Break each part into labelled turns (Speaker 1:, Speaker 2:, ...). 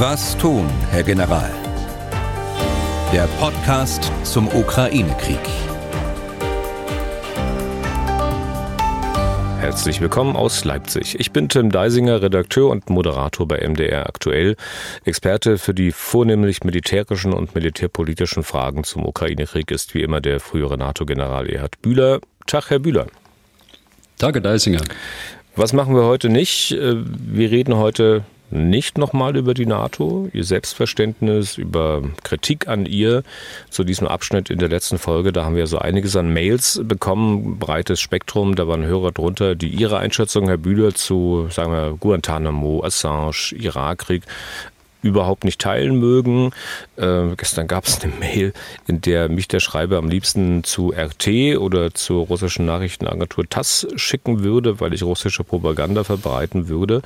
Speaker 1: Was tun, Herr General? Der Podcast zum Ukraine-Krieg.
Speaker 2: Herzlich willkommen aus Leipzig. Ich bin Tim Deisinger, Redakteur und Moderator bei MDR aktuell, Experte für die vornehmlich militärischen und militärpolitischen Fragen zum Ukraine-Krieg ist wie immer der frühere NATO-General Erhard Bühler. Tag, Herr Bühler.
Speaker 3: Tage, Deisinger.
Speaker 2: Was machen wir heute nicht? Äh, wir reden heute nicht nochmal über die NATO, ihr Selbstverständnis, über Kritik an ihr. Zu diesem Abschnitt in der letzten Folge, da haben wir so einiges an Mails bekommen, breites Spektrum, da waren Hörer drunter, die ihre Einschätzung, Herr Bühler, zu, sagen wir, Guantanamo, Assange, Irakkrieg überhaupt nicht teilen mögen. Äh, gestern gab es eine Mail, in der mich der Schreiber am liebsten zu RT oder zur russischen Nachrichtenagentur TASS schicken würde, weil ich russische Propaganda verbreiten würde.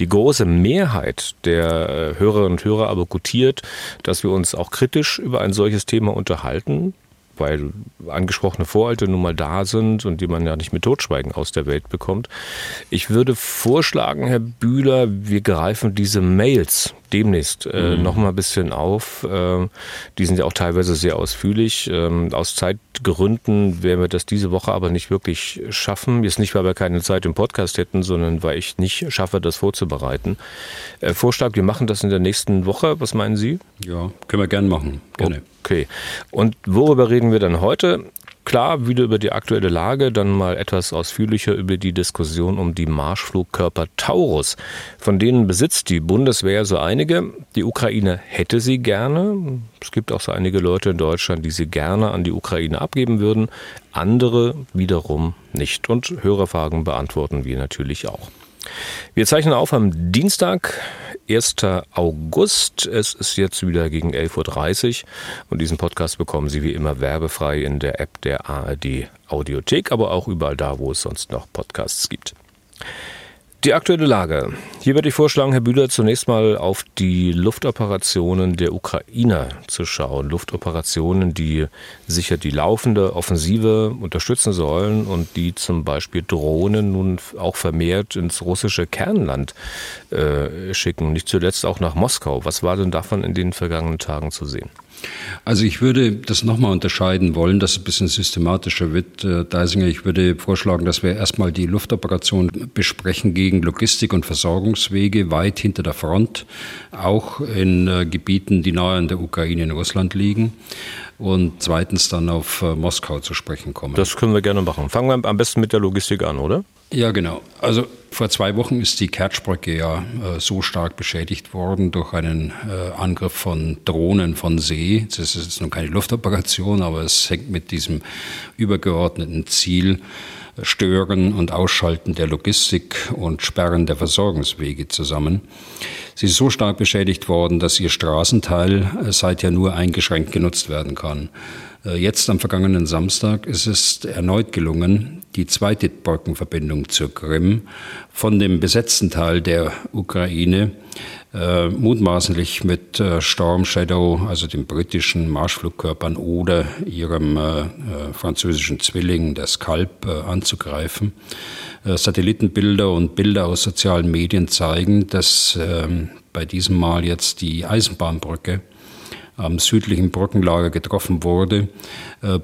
Speaker 2: Die große Mehrheit der Hörerinnen und Hörer aber gutiert, dass wir uns auch kritisch über ein solches Thema unterhalten weil angesprochene Vorhalte nun mal da sind und die man ja nicht mit Totschweigen aus der Welt bekommt. Ich würde vorschlagen, Herr Bühler, wir greifen diese Mails demnächst äh, mhm. noch mal ein bisschen auf. Äh, die sind ja auch teilweise sehr ausführlich. Ähm, aus Zeitgründen werden wir das diese Woche aber nicht wirklich schaffen. Jetzt nicht, weil wir keine Zeit im Podcast hätten, sondern weil ich nicht schaffe, das vorzubereiten. Äh, Vorschlag, wir machen das in der nächsten Woche. Was meinen Sie?
Speaker 3: Ja, können wir gern machen. Gerne.
Speaker 2: Okay. Und worüber reden wir dann heute? Klar, wieder über die aktuelle Lage, dann mal etwas ausführlicher über die Diskussion um die Marschflugkörper Taurus. Von denen besitzt die Bundeswehr so einige. Die Ukraine hätte sie gerne. Es gibt auch so einige Leute in Deutschland, die sie gerne an die Ukraine abgeben würden. Andere wiederum nicht. Und Hörerfragen beantworten wir natürlich auch. Wir zeichnen auf am Dienstag, 1. August. Es ist jetzt wieder gegen 11.30 Uhr und diesen Podcast bekommen Sie wie immer werbefrei in der App der ARD Audiothek, aber auch überall da, wo es sonst noch Podcasts gibt. Die aktuelle Lage. Hier würde ich vorschlagen, Herr Bühler, zunächst mal auf die Luftoperationen der Ukrainer zu schauen. Luftoperationen, die sicher die laufende Offensive unterstützen sollen und die zum Beispiel Drohnen nun auch vermehrt ins russische Kernland äh, schicken, nicht zuletzt auch nach Moskau. Was war denn davon in den vergangenen Tagen zu sehen?
Speaker 3: Also ich würde das nochmal unterscheiden wollen, dass es ein bisschen systematischer wird. Äh, Deisinger, ich würde vorschlagen, dass wir erstmal die Luftoperation besprechen gegen Logistik und Versorgungswege weit hinter der Front, auch in äh, Gebieten, die nahe an der Ukraine in Russland liegen und zweitens dann auf äh, Moskau zu sprechen kommen.
Speaker 2: Das können wir gerne machen. Fangen wir am besten mit der Logistik an, oder?
Speaker 3: Ja, genau. Also vor zwei Wochen ist die Kertschbrücke ja äh, so stark beschädigt worden durch einen äh, Angriff von Drohnen von See. Das ist jetzt nun keine Luftoperation, aber es hängt mit diesem übergeordneten Ziel Stören und Ausschalten der Logistik und Sperren der Versorgungswege zusammen. Sie ist so stark beschädigt worden, dass ihr Straßenteil äh, seither nur eingeschränkt genutzt werden kann. Äh, jetzt am vergangenen Samstag ist es erneut gelungen, die zweite Brückenverbindung zur Krim von dem besetzten Teil der Ukraine äh, mutmaßlich mit äh, Storm Shadow, also den britischen Marschflugkörpern oder ihrem äh, äh französischen Zwilling, der Skalp, äh, anzugreifen. Äh, Satellitenbilder und Bilder aus sozialen Medien zeigen, dass ähm, bei diesem Mal jetzt die Eisenbahnbrücke am südlichen Brückenlager getroffen wurde.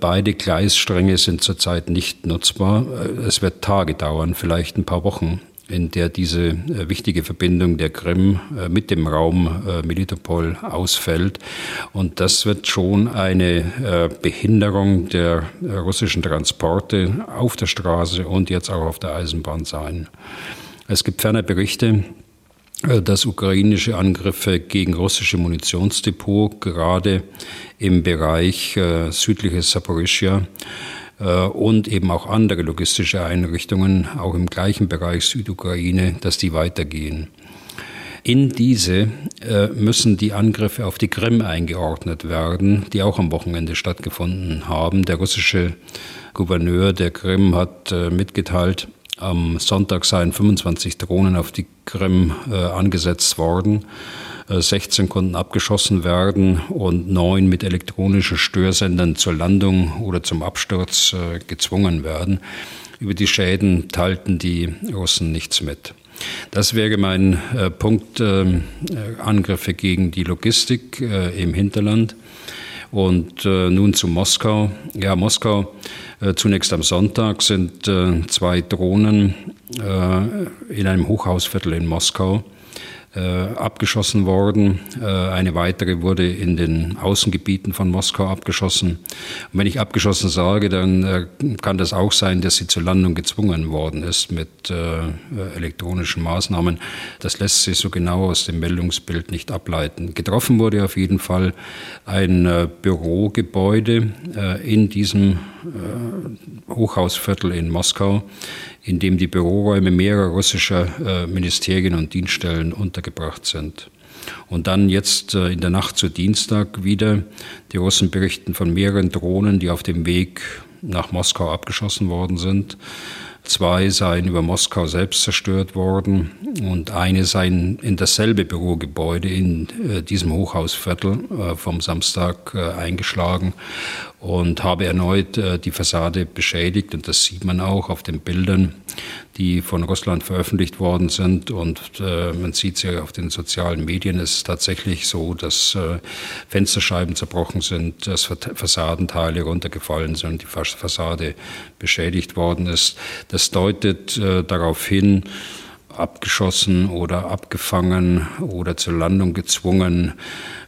Speaker 3: Beide Gleisstränge sind zurzeit nicht nutzbar. Es wird Tage dauern, vielleicht ein paar Wochen, in der diese äh, wichtige Verbindung der Krim mit dem Raum Melitopol ausfällt. Und das wird schon eine Behinderung der russischen Transporte auf der Straße und jetzt auch auf der Eisenbahn sein. Es gibt ferner Berichte, äh, dass ukrainische Angriffe gegen russische Munitionsdepot gerade im Bereich äh, südliches Saporischia äh, und eben auch andere logistische Einrichtungen, auch im gleichen Bereich Südukraine, dass die weitergehen. In diese äh, müssen die Angriffe auf die Krim eingeordnet werden, die auch am Wochenende stattgefunden haben. Der russische Gouverneur der Krim hat äh, mitgeteilt, am Sonntag seien 25 Drohnen auf die Krim äh, angesetzt worden. 16 äh, konnten abgeschossen werden und neun mit elektronischen Störsendern zur Landung oder zum Absturz äh, gezwungen werden. Über die Schäden teilten die Russen nichts mit. Das wäre mein äh, Punkt, äh, Angriffe gegen die Logistik im Hinterland. Und nun zu Moskau. Ja, Moskau, zunächst am Sonntag sind zwei Drohnen in einem Hochhausviertel in Moskau abgeschossen worden. Äh, eine weitere wurde in den Außengebieten von Moskau abgeschossen. Und wenn ich abgeschossen sage, dann äh, kann das auch sein, dass sie zur Landung gezwungen worden ist mit äh, elektronischen Maßnahmen. Das lässt sich so genau aus dem Meldungsbild nicht ableiten. Getroffen wurde auf jeden Fall ein äh, Bürogebäude äh, in diesem Hochhausviertel in Moskau in dem die Büroräume mehrerer russischer äh, Ministerien und Dienststellen untergebracht sind. Und dann jetzt äh, in der Nacht zu Dienstag wieder. Die Russen berichten von mehreren Drohnen, die auf dem Weg nach Moskau abgeschossen worden sind. Zwei seien über Moskau selbst zerstört worden und eine seien in dasselbe Bürogebäude in äh, diesem Hochhausviertel vom Samstag eingeschlagen und habe erneut äh, die Fassade beschädigt und das sieht man auch auf den Bildern, die von Russland veröffentlicht worden sind und äh, man sieht sie auf den sozialen Medien. Es ist tatsächlich so, dass äh, Fensterscheiben zerbrochen sind, dass Fassadenteile runtergefallen sind, die Fassade beschädigt worden ist. Das deutet darauf hin, abgeschossen oder abgefangen oder zur Landung gezwungen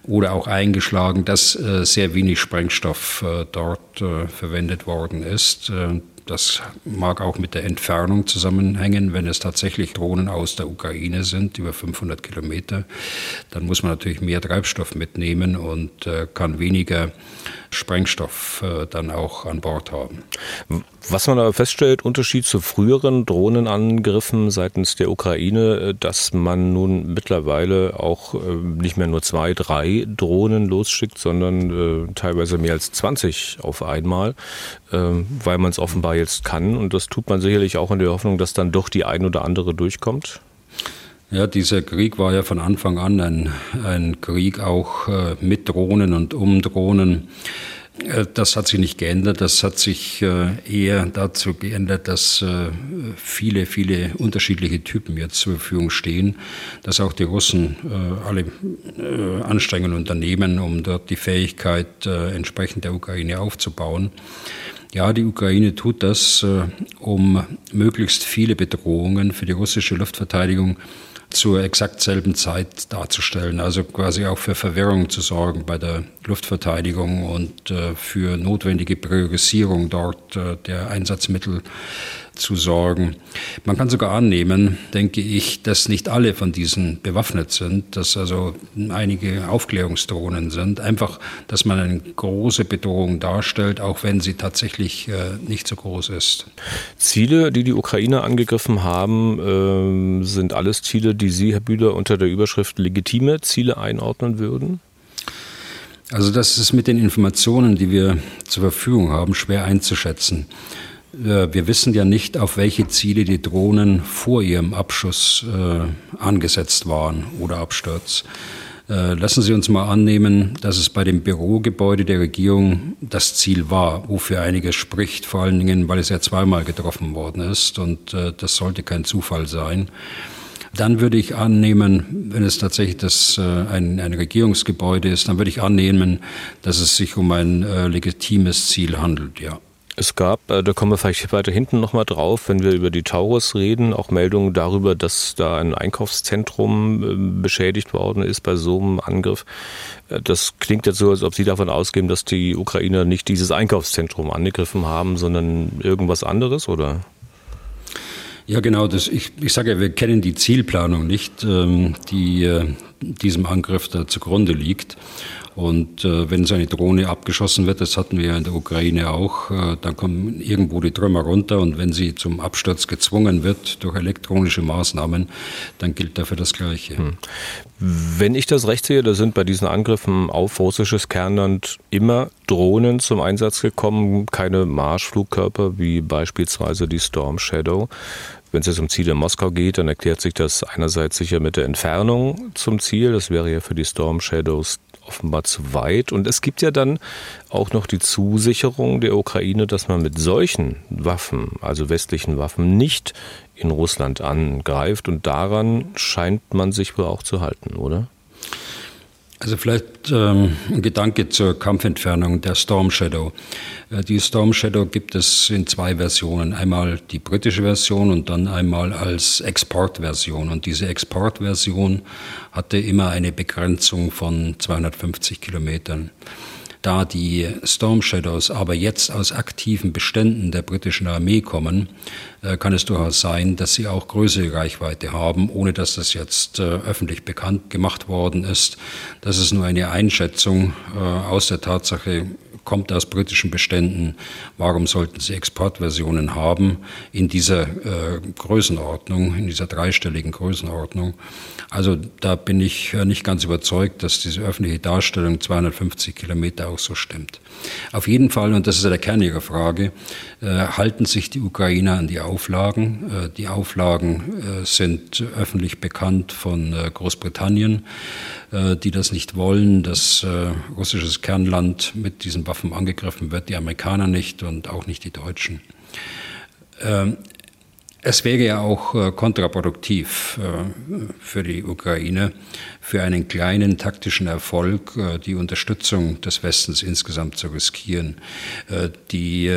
Speaker 3: oder auch eingeschlagen, dass äh, sehr wenig Sprengstoff äh, dort äh, verwendet worden ist. Das mag auch mit der Entfernung zusammenhängen. Wenn es tatsächlich Drohnen aus der Ukraine sind, über 500 Kilometer, dann muss man natürlich mehr Treibstoff mitnehmen und kann weniger Sprengstoff äh, dann auch an Bord haben.
Speaker 2: Was man aber feststellt, Unterschied zu früheren Drohnenangriffen seitens der Ukraine, äh, dass man nun mittlerweile auch äh, nicht mehr nur zwei, drei Drohnen losschickt, sondern äh, teilweise mehr als 20 auf einmal, äh, weil man es offenbar jetzt kann. Und das tut man sicherlich auch in der Hoffnung, dass dann doch die ein oder andere durchkommt.
Speaker 3: Ja, dieser Krieg war ja von Anfang an ein, ein Krieg auch äh, mit Drohnen und um Drohnen. Äh, das hat sich nicht geändert. Das hat sich äh, eher dazu geändert, dass äh, viele, viele unterschiedliche Typen jetzt zur Verfügung stehen, dass auch die Russen alle Anstrengungen unternehmen, um dort die Fähigkeit entsprechend der Ukraine aufzubauen. Ja, die Ukraine tut das, um möglichst viele Bedrohungen für die russische Luftverteidigung zur exakt selben Zeit darzustellen. Also quasi auch für Verwirrung zu sorgen bei der Luftverteidigung und äh, für notwendige Priorisierung dort äh, der Einsatzmittel zu sorgen. Man kann sogar annehmen, denke ich, dass nicht alle von diesen bewaffnet sind, dass also einige Aufklärungsdrohnen sind. Einfach, dass man eine große Bedrohung darstellt, auch wenn sie tatsächlich äh, nicht so groß ist.
Speaker 2: Ziele, die die Ukraine angegriffen haben, äh, sind alles Ziele, die Sie, Herr Bühler, unter der Überschrift legitime Ziele einordnen würden?
Speaker 3: Also das ist mit den Informationen, die wir zur Verfügung haben, schwer einzuschätzen. Äh, wir wissen ja nicht, auf welche Ziele die Drohnen vor ihrem Abschuss äh, angesetzt waren oder Absturz. Äh, lassen Sie uns mal annehmen, dass es bei dem Bürogebäude der Regierung das Ziel war, wofür einiges spricht, vor allen Dingen, weil es ja zweimal getroffen worden ist und äh, das sollte kein Zufall sein. Dann würde ich annehmen, wenn es tatsächlich das, äh, ein, ein Regierungsgebäude ist, dann würde ich annehmen, dass es sich um ein äh, legitimes Ziel handelt, ja.
Speaker 2: Es gab, äh, da kommen wir vielleicht weiter hinten nochmal drauf, wenn wir über die Taurus reden, auch Meldungen darüber, dass da ein Einkaufszentrum äh, beschädigt worden ist bei so einem Angriff. Äh, das klingt jetzt so, als ob Sie davon ausgehen, dass die Ukrainer nicht dieses Einkaufszentrum angegriffen haben, sondern irgendwas anderes, oder?
Speaker 3: Ja, genau. Das, ich, ich sage ja, wir kennen die Zielplanung nicht, ähm, die diesem Angriff da zugrunde liegt. Und äh, wenn so eine Drohne abgeschossen wird, das hatten wir ja in der Ukraine auch, äh, dann kommen irgendwo die Trümmer runter und wenn sie zum Absturz gezwungen wird durch elektronische Maßnahmen, dann gilt dafür das Gleiche. Hm.
Speaker 2: Wenn ich das recht sehe, da sind bei diesen Angriffen auf russisches Kernland immer Drohnen zum Einsatz gekommen, keine Marschflugkörper wie beispielsweise die Storm Shadow. Wenn es jetzt um Ziel in Moskau geht, dann erklärt sich das einerseits sicher mit der Entfernung zum Ziel. Das wäre ja für die Storm Shadows offenbar zu weit. Und es gibt ja dann auch noch die Zusicherung der Ukraine, dass man mit solchen Waffen, also westlichen Waffen, nicht in Russland angreift. Und daran scheint man sich wohl auch zu halten, oder?
Speaker 3: Also vielleicht ähm, ein Gedanke zur Kampfentfernung der Storm Shadow. Äh, die Storm Shadow gibt es in zwei Versionen. Einmal die britische Version und dann einmal als Exportversion. Und diese Exportversion hatte immer eine Begrenzung von 250 Kilometern. Da die Storm Shadows aber jetzt aus aktiven Beständen der britischen Armee kommen, äh, kann es durchaus sein, dass sie auch größere Reichweite haben, ohne dass das jetzt äh, öffentlich bekannt gemacht worden ist. Das ist nur eine Einschätzung äh, aus der Tatsache, kommt aus britischen Beständen. Warum sollten sie Exportversionen haben in dieser äh, Größenordnung, in dieser dreistelligen Größenordnung? Also da bin ich äh, nicht ganz überzeugt, dass diese öffentliche Darstellung 250 Kilometer auch so stimmt. Auf jeden Fall, und das ist ja der Kern Ihrer Frage, äh, halten sich die Ukrainer an die Auflagen. Äh, die Auflagen äh, sind öffentlich bekannt von äh, Großbritannien, die das nicht wollen, dass russisches Kernland mit diesen Waffen angegriffen wird, die Amerikaner nicht und auch nicht die Deutschen. Ähm, es wäre ja auch äh, kontraproduktiv äh, für die Ukraine, für einen kleinen taktischen Erfolg äh, die Unterstützung des Westens insgesamt zu riskieren. Die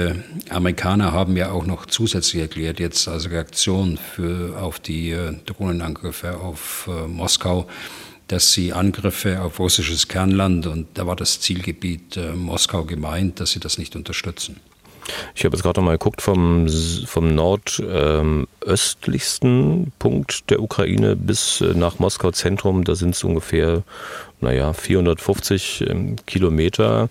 Speaker 3: Amerikaner haben ja auch noch zusätzlich erklärt, jetzt als Reaktion für, auf die Drohnenangriffe auf Moskau, dass sie Angriffe auf russisches Kernland, und da war das Zielgebiet Moskau gemeint, dass sie das nicht unterstützen.
Speaker 2: Ich habe jetzt gerade noch mal geguckt, vom, vom nordöstlichsten ähm, Punkt der Ukraine bis äh, nach Moskau Zentrum, da sind es ungefähr naja, 450 ähm, Kilometer.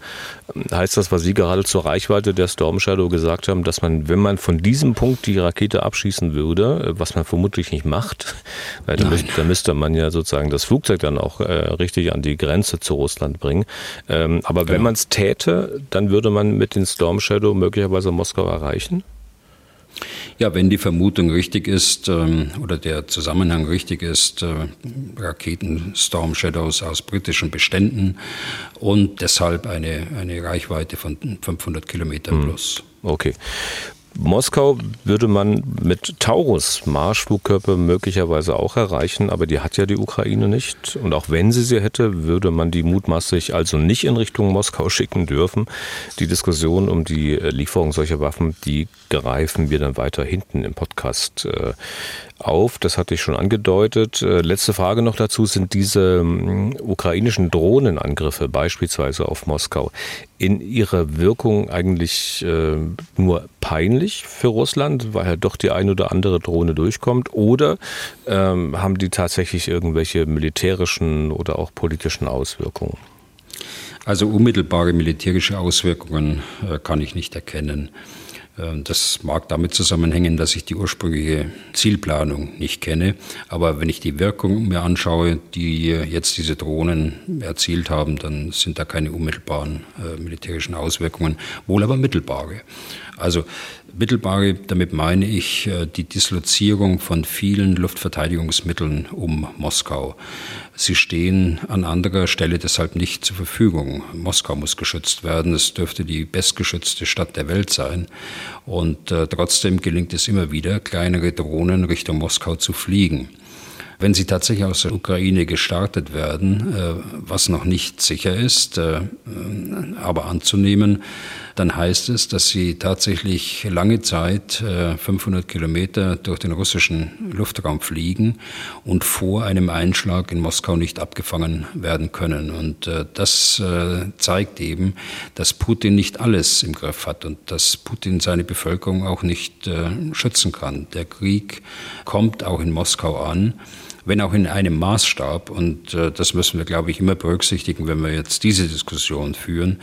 Speaker 2: Heißt das, was Sie gerade zur Reichweite der Storm Shadow gesagt haben, dass man, wenn man von diesem Punkt die Rakete abschießen würde, äh, was man vermutlich nicht macht, weil da, müsste, müsste man ja sozusagen das Flugzeug dann auch äh, richtig an die Grenze zu Russland bringen. Ähm, aber genau. wenn man es täte, dann würde man mit den Storm Shadow möglicherweise Moskau erreichen?
Speaker 3: Ja, wenn die Vermutung richtig ist ähm, oder der Zusammenhang richtig ist, äh, Raketen Storm Shadows aus britischen Beständen und deshalb eine, eine Reichweite von 500 Kilometern hm. plus.
Speaker 2: Okay. Moskau würde man mit Taurus Marschflugkörper möglicherweise auch erreichen, aber die hat ja die Ukraine nicht. Und auch wenn sie sie hätte, würde man die mutmaßlich also nicht in Richtung Moskau schicken dürfen. Die Diskussion um die Lieferung solcher Waffen, die greifen wir dann weiter hinten im Podcast äh, auf. Das hatte ich schon angedeutet. Äh, letzte Frage noch dazu. Sind diese ähm, ukrainischen Drohnenangriffe beispielsweise auf Moskau in ihrer Wirkung eigentlich äh, nur peinlich für Russland, weil halt doch die ein oder andere Drohne durchkommt? Oder ähm, haben die tatsächlich irgendwelche militärischen oder auch politischen Auswirkungen?
Speaker 3: Also unmittelbare militärische Auswirkungen äh, kann ich nicht erkennen. Ähm, das mag damit zusammenhängen, dass ich die ursprüngliche Zielplanung nicht kenne. Aber wenn ich die Wirkung mir anschaue, die jetzt diese Drohnen erzielt haben, dann sind da keine unmittelbaren äh, militärischen Auswirkungen, wohl aber mittelbare. Also mittelbare, damit meine ich äh, die Dislozierung von vielen Luftverteidigungsmitteln um Moskau. Sie stehen an anderer Stelle deshalb nicht zur Verfügung. Moskau muss geschützt werden. Es dürfte die bestgeschützte Stadt der Welt sein. Und äh, trotzdem gelingt es immer wieder, kleinere Drohnen Richtung Moskau zu fliegen. Wenn sie tatsächlich aus der Ukraine gestartet werden, äh, was noch nicht sicher ist, äh, aber anzunehmen, dann heißt es, dass sie tatsächlich lange Zeit 500 äh, Kilometer durch den russischen Luftraum fliegen und vor einem Einschlag in Moskau nicht abgefangen werden können. Und das zeigt eben, dass Putin nicht alles im Griff hat und dass Putin seine Bevölkerung auch nicht schützen kann. Der Krieg kommt auch in Moskau an wenn auch in einem Maßstab. Und äh, das müssen wir, glaube ich, immer berücksichtigen, wenn wir jetzt diese Diskussion führen,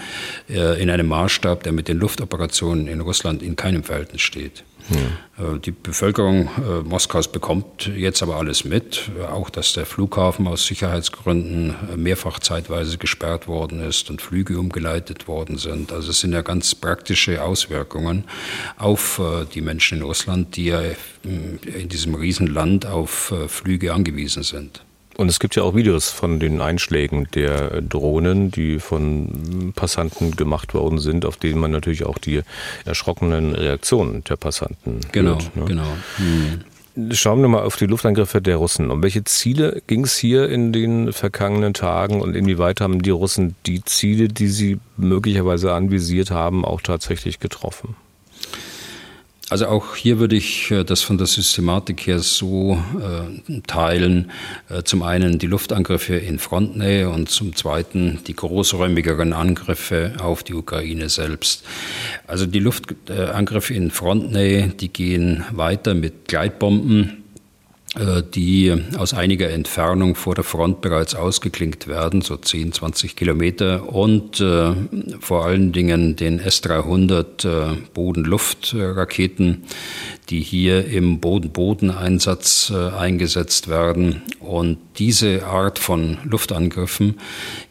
Speaker 3: äh, in einem Maßstab, der mit den Luftoperationen in Russland in keinem Verhältnis steht. Ja. Äh, die Bevölkerung äh, Moskaus bekommt jetzt aber alles mit, auch dass der Flughafen aus Sicherheitsgründen äh, mehrfach zeitweise gesperrt worden ist und Flüge umgeleitet worden sind. Also es sind ja ganz praktische Auswirkungen auf die Menschen in Russland, die ja in diesem Riesenland auf Flüge angewiesen sind.
Speaker 2: Und es gibt ja auch Videos von den Einschlägen der Drohnen, die von Passanten gemacht worden sind, auf denen man natürlich auch die erschrockenen Reaktionen der Passanten
Speaker 3: genau,
Speaker 2: hört.
Speaker 3: Ne? Genau, genau. Hm.
Speaker 2: Schauen wir mal auf die Luftangriffe der Russen. Um welche Ziele ging es hier in den vergangenen Tagen und inwieweit haben die Russen die Ziele, die sie möglicherweise anvisiert haben, auch tatsächlich getroffen?
Speaker 3: Also auch hier würde ich äh, das von der Systematik her so äh, teilen. Äh, zum einen die Luftangriffe in Frontnähe und zum zweiten die großräumigeren Angriffe auf die Ukraine selbst. Also die Luftangriffe in Frontnähe, die gehen weiter mit Gleitbomben die aus einiger Entfernung vor der Front bereits ausgeklinkt werden, so 10, 20 Kilometer, und äh, vor allen Dingen den S-300 äh, Boden-Luft-Raketen, die hier im Boden-Boden-Einsatz äh, eingesetzt werden. Und diese Art von Luftangriffen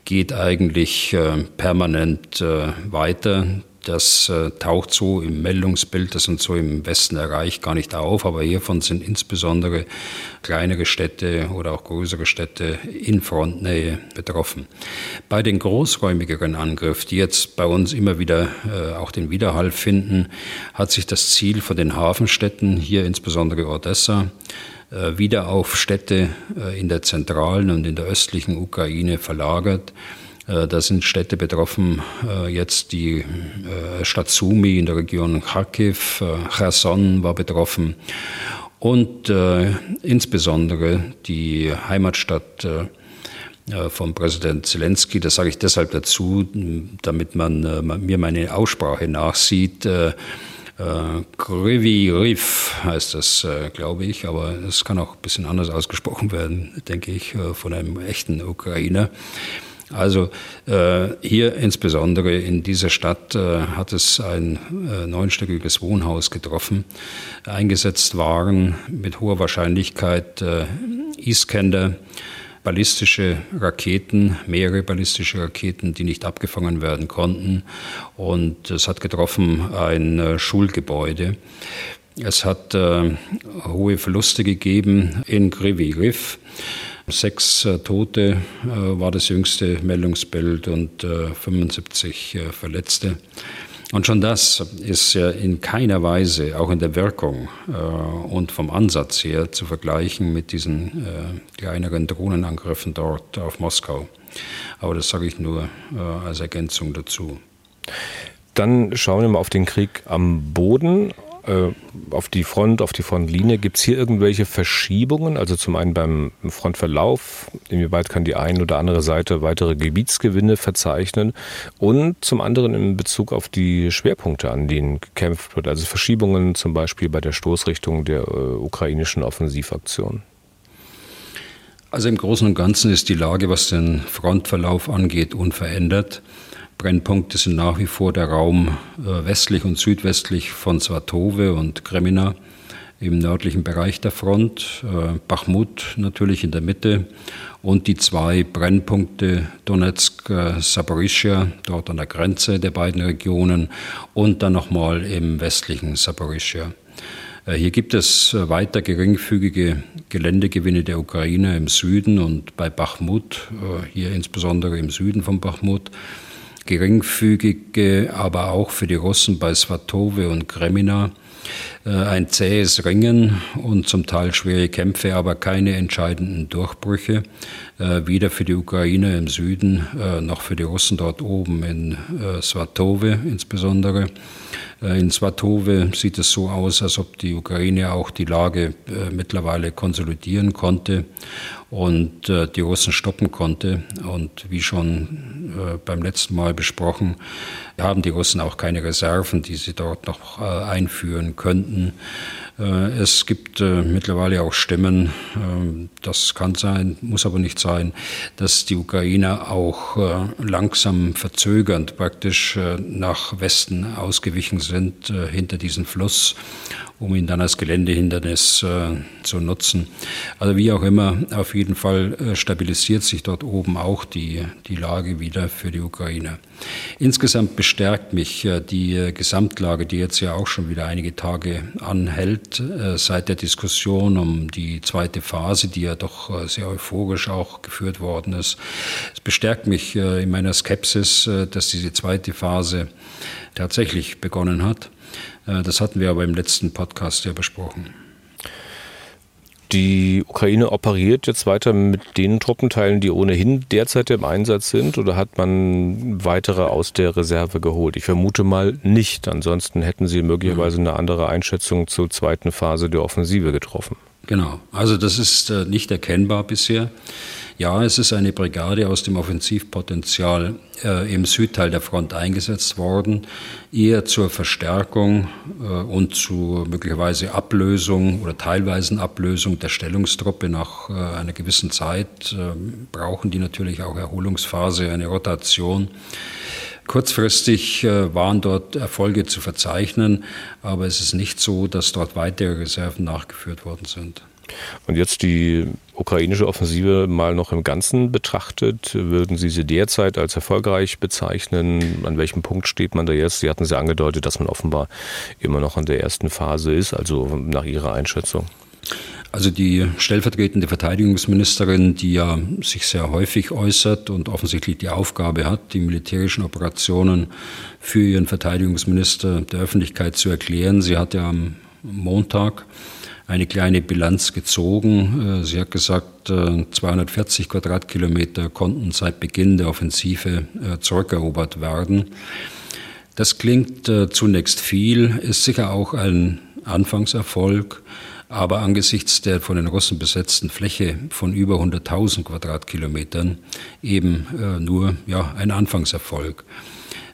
Speaker 3: geht eigentlich äh, permanent äh, weiter. Das äh, taucht so im Meldungsbild, das uns so im Westen erreicht, gar nicht auf. Aber hiervon sind insbesondere kleinere Städte oder auch größere Städte in Frontnähe betroffen. Bei den großräumigeren Angriffen, die jetzt bei uns immer wieder äh, auch den Widerhall finden, hat sich das Ziel von den Hafenstädten, hier insbesondere Odessa, äh, wieder auf Städte äh, in der zentralen und in der östlichen Ukraine verlagert. Äh, da sind Städte betroffen, äh, jetzt die äh, Stadt Sumi in der Region Kharkiv, Cherson war betroffen und insbesondere die Heimatstadt von Präsident Zelensky. Das sage ich deshalb dazu, damit man mir meine Aussprache nachsieht. Kryvyi Riv heißt das, glaube ich, aber es kann auch ein bisschen anders ausgesprochen werden, denke ich, von einem echten Ukrainer. Also äh, hier insbesondere in dieser Stadt äh, hat es ein äh, neunstöckiges Wohnhaus getroffen. Eingesetzt waren mit hoher Wahrscheinlichkeit äh, Iskander, ballistische Raketen, mehrere ballistische Raketen, die nicht abgefangen werden konnten. Und es hat getroffen ein äh, Schulgebäude. Es hat äh, hohe Verluste gegeben in Grivi Riff. Sechs äh, Tote äh, war das jüngste Meldungsbild und 75 äh, Verletzte. Und schon das ist ja in keiner Weise, auch in der Wirkung und vom Ansatz her, zu vergleichen mit diesen kleineren Drohnenangriffen dort auf Moskau. Aber das sage ich nur als Ergänzung dazu.
Speaker 2: Dann schauen wir mal auf den Krieg am Boden äh, auf die Front, auf die Frontlinie. Gibt es hier irgendwelche Verschiebungen? Also zum einen beim Frontverlauf, inwieweit kann die eine oder andere Seite weitere Gebietsgewinne verzeichnen? Und zum anderen in Bezug auf die Schwerpunkte, an denen gekämpft wird, also Verschiebungen zum Beispiel bei der Stoßrichtung der äh, ukrainischen Offensivaktion.
Speaker 3: Also im Großen und Ganzen ist die Lage, was den Frontverlauf angeht, unverändert. Brennpunkte sind nach wie vor der Raum äh, westlich und südwestlich von Svatove und Kremina im nördlichen Bereich der Front, äh, Bachmut natürlich in der Mitte und die zwei Brennpunkte Donetsk, äh, Saporischia, dort an der Grenze der beiden Regionen und dann nochmal im westlichen Saporischia. Hier gibt es weiter geringfügige Geländegewinne der Ukraine im Süden und bei Bachmut, hier insbesondere im Süden von Bachmut, geringfügige, aber auch für die Russen bei Svatove und Kremina äh, ein zähes Ringen und zum Teil schwere Kämpfe, aber keine entscheidenden Durchbrüche. Äh, weder für die Ukraine im Süden äh, noch für die Russen dort oben in Svatove insbesondere. In Svatove sieht es so aus, als ob die Ukraine auch die Lage mittlerweile konsolidieren konnte und äh, die Russen stoppen konnte. Und wie schon äh, beim letzten Mal besprochen, haben die Russen auch keine Reserven, die sie dort noch äh, einführen könnten. Äh, es gibt äh, mittlerweile auch Stimmen, das kann sein, muss aber nicht sein, dass die Ukrainer auch langsam verzögernd praktisch nach Westen ausgewichen sind, hinter diesen Fluss um ihn dann als Geländehindernis zu nutzen. Also wie auch immer, auf jeden Fall stabilisiert sich dort oben auch die, die Lage wieder für die Ukraine. Insgesamt bestärkt mich äh, die äh, Gesamtlage, die jetzt ja auch schon wieder einige Tage anhält, äh, seit der Diskussion um die zweite Phase, die ja doch sehr euphorisch auch geführt worden ist. Es bestärkt mich in meiner Skepsis, dass diese zweite Phase tatsächlich begonnen hat. Das hatten wir aber im letzten Podcast ja besprochen.
Speaker 2: Die Ukraine operiert jetzt weiter mit den Truppenteilen, die ohnehin derzeit im Einsatz sind, oder hat man weitere aus der Reserve geholt? Ich vermute mal nicht. Ansonsten hätten Sie möglicherweise eine andere Einschätzung zur zweiten Phase der Offensive getroffen.
Speaker 3: Genau, also das ist äh, nicht erkennbar bisher. Ja, es ist eine Brigade aus dem Offensivpotenzial äh, im Südteil der Front eingesetzt worden, eher zur Verstärkung äh, und zu möglicherweise Ablösung oder teilweisen Ablösung der Stellungstruppe nach äh, einer gewissen Zeit. Äh, brauchen die natürlich auch Erholungsphase, eine Rotation. Kurzfristig äh, waren dort Erfolge zu verzeichnen, aber es ist nicht so, dass dort weitere Reserven nachgeführt worden sind.
Speaker 2: Und jetzt die ukrainische Offensive mal noch im Ganzen betrachtet, würden Sie sie derzeit als erfolgreich bezeichnen? An welchem Punkt steht man da jetzt? Sie hatten ja angedeutet, dass man offenbar immer noch in der ersten Phase ist, also nach Ihrer Einschätzung.
Speaker 3: Also die stellvertretende Verteidigungsministerin, die ja sich sehr häufig äußert und offensichtlich die Aufgabe hat, die militärischen Operationen für ihren Verteidigungsminister der Öffentlichkeit zu erklären. Sie hat ja am Montag eine kleine Bilanz gezogen. Äh, sie hat gesagt, 240 äh, Quadratkilometer konnten seit Beginn der Offensive äh, zurückerobert werden. Das klingt zunächst viel, ist sicher auch ein Anfangserfolg, aber angesichts der von den Russen besetzten Fläche von über 100.000 Quadratkilometern eben nur ja, ein Anfangserfolg.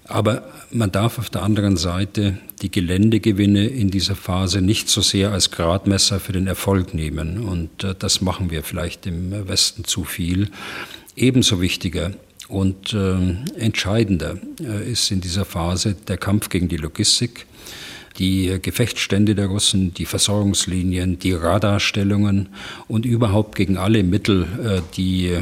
Speaker 3: Aber man darf auf der anderen Seite die Geländegewinne in dieser Phase nicht so sehr als Gradmesser für den Erfolg nehmen. Und äh, das machen wir vielleicht im Westen zu viel. Ebenso wichtiger und äh, entscheidender äh, ist in dieser Phase der Kampf gegen die Logistik die Gefechtsstände der Russen, die Versorgungslinien, die Radarstellungen und überhaupt gegen alle Mittel, äh, die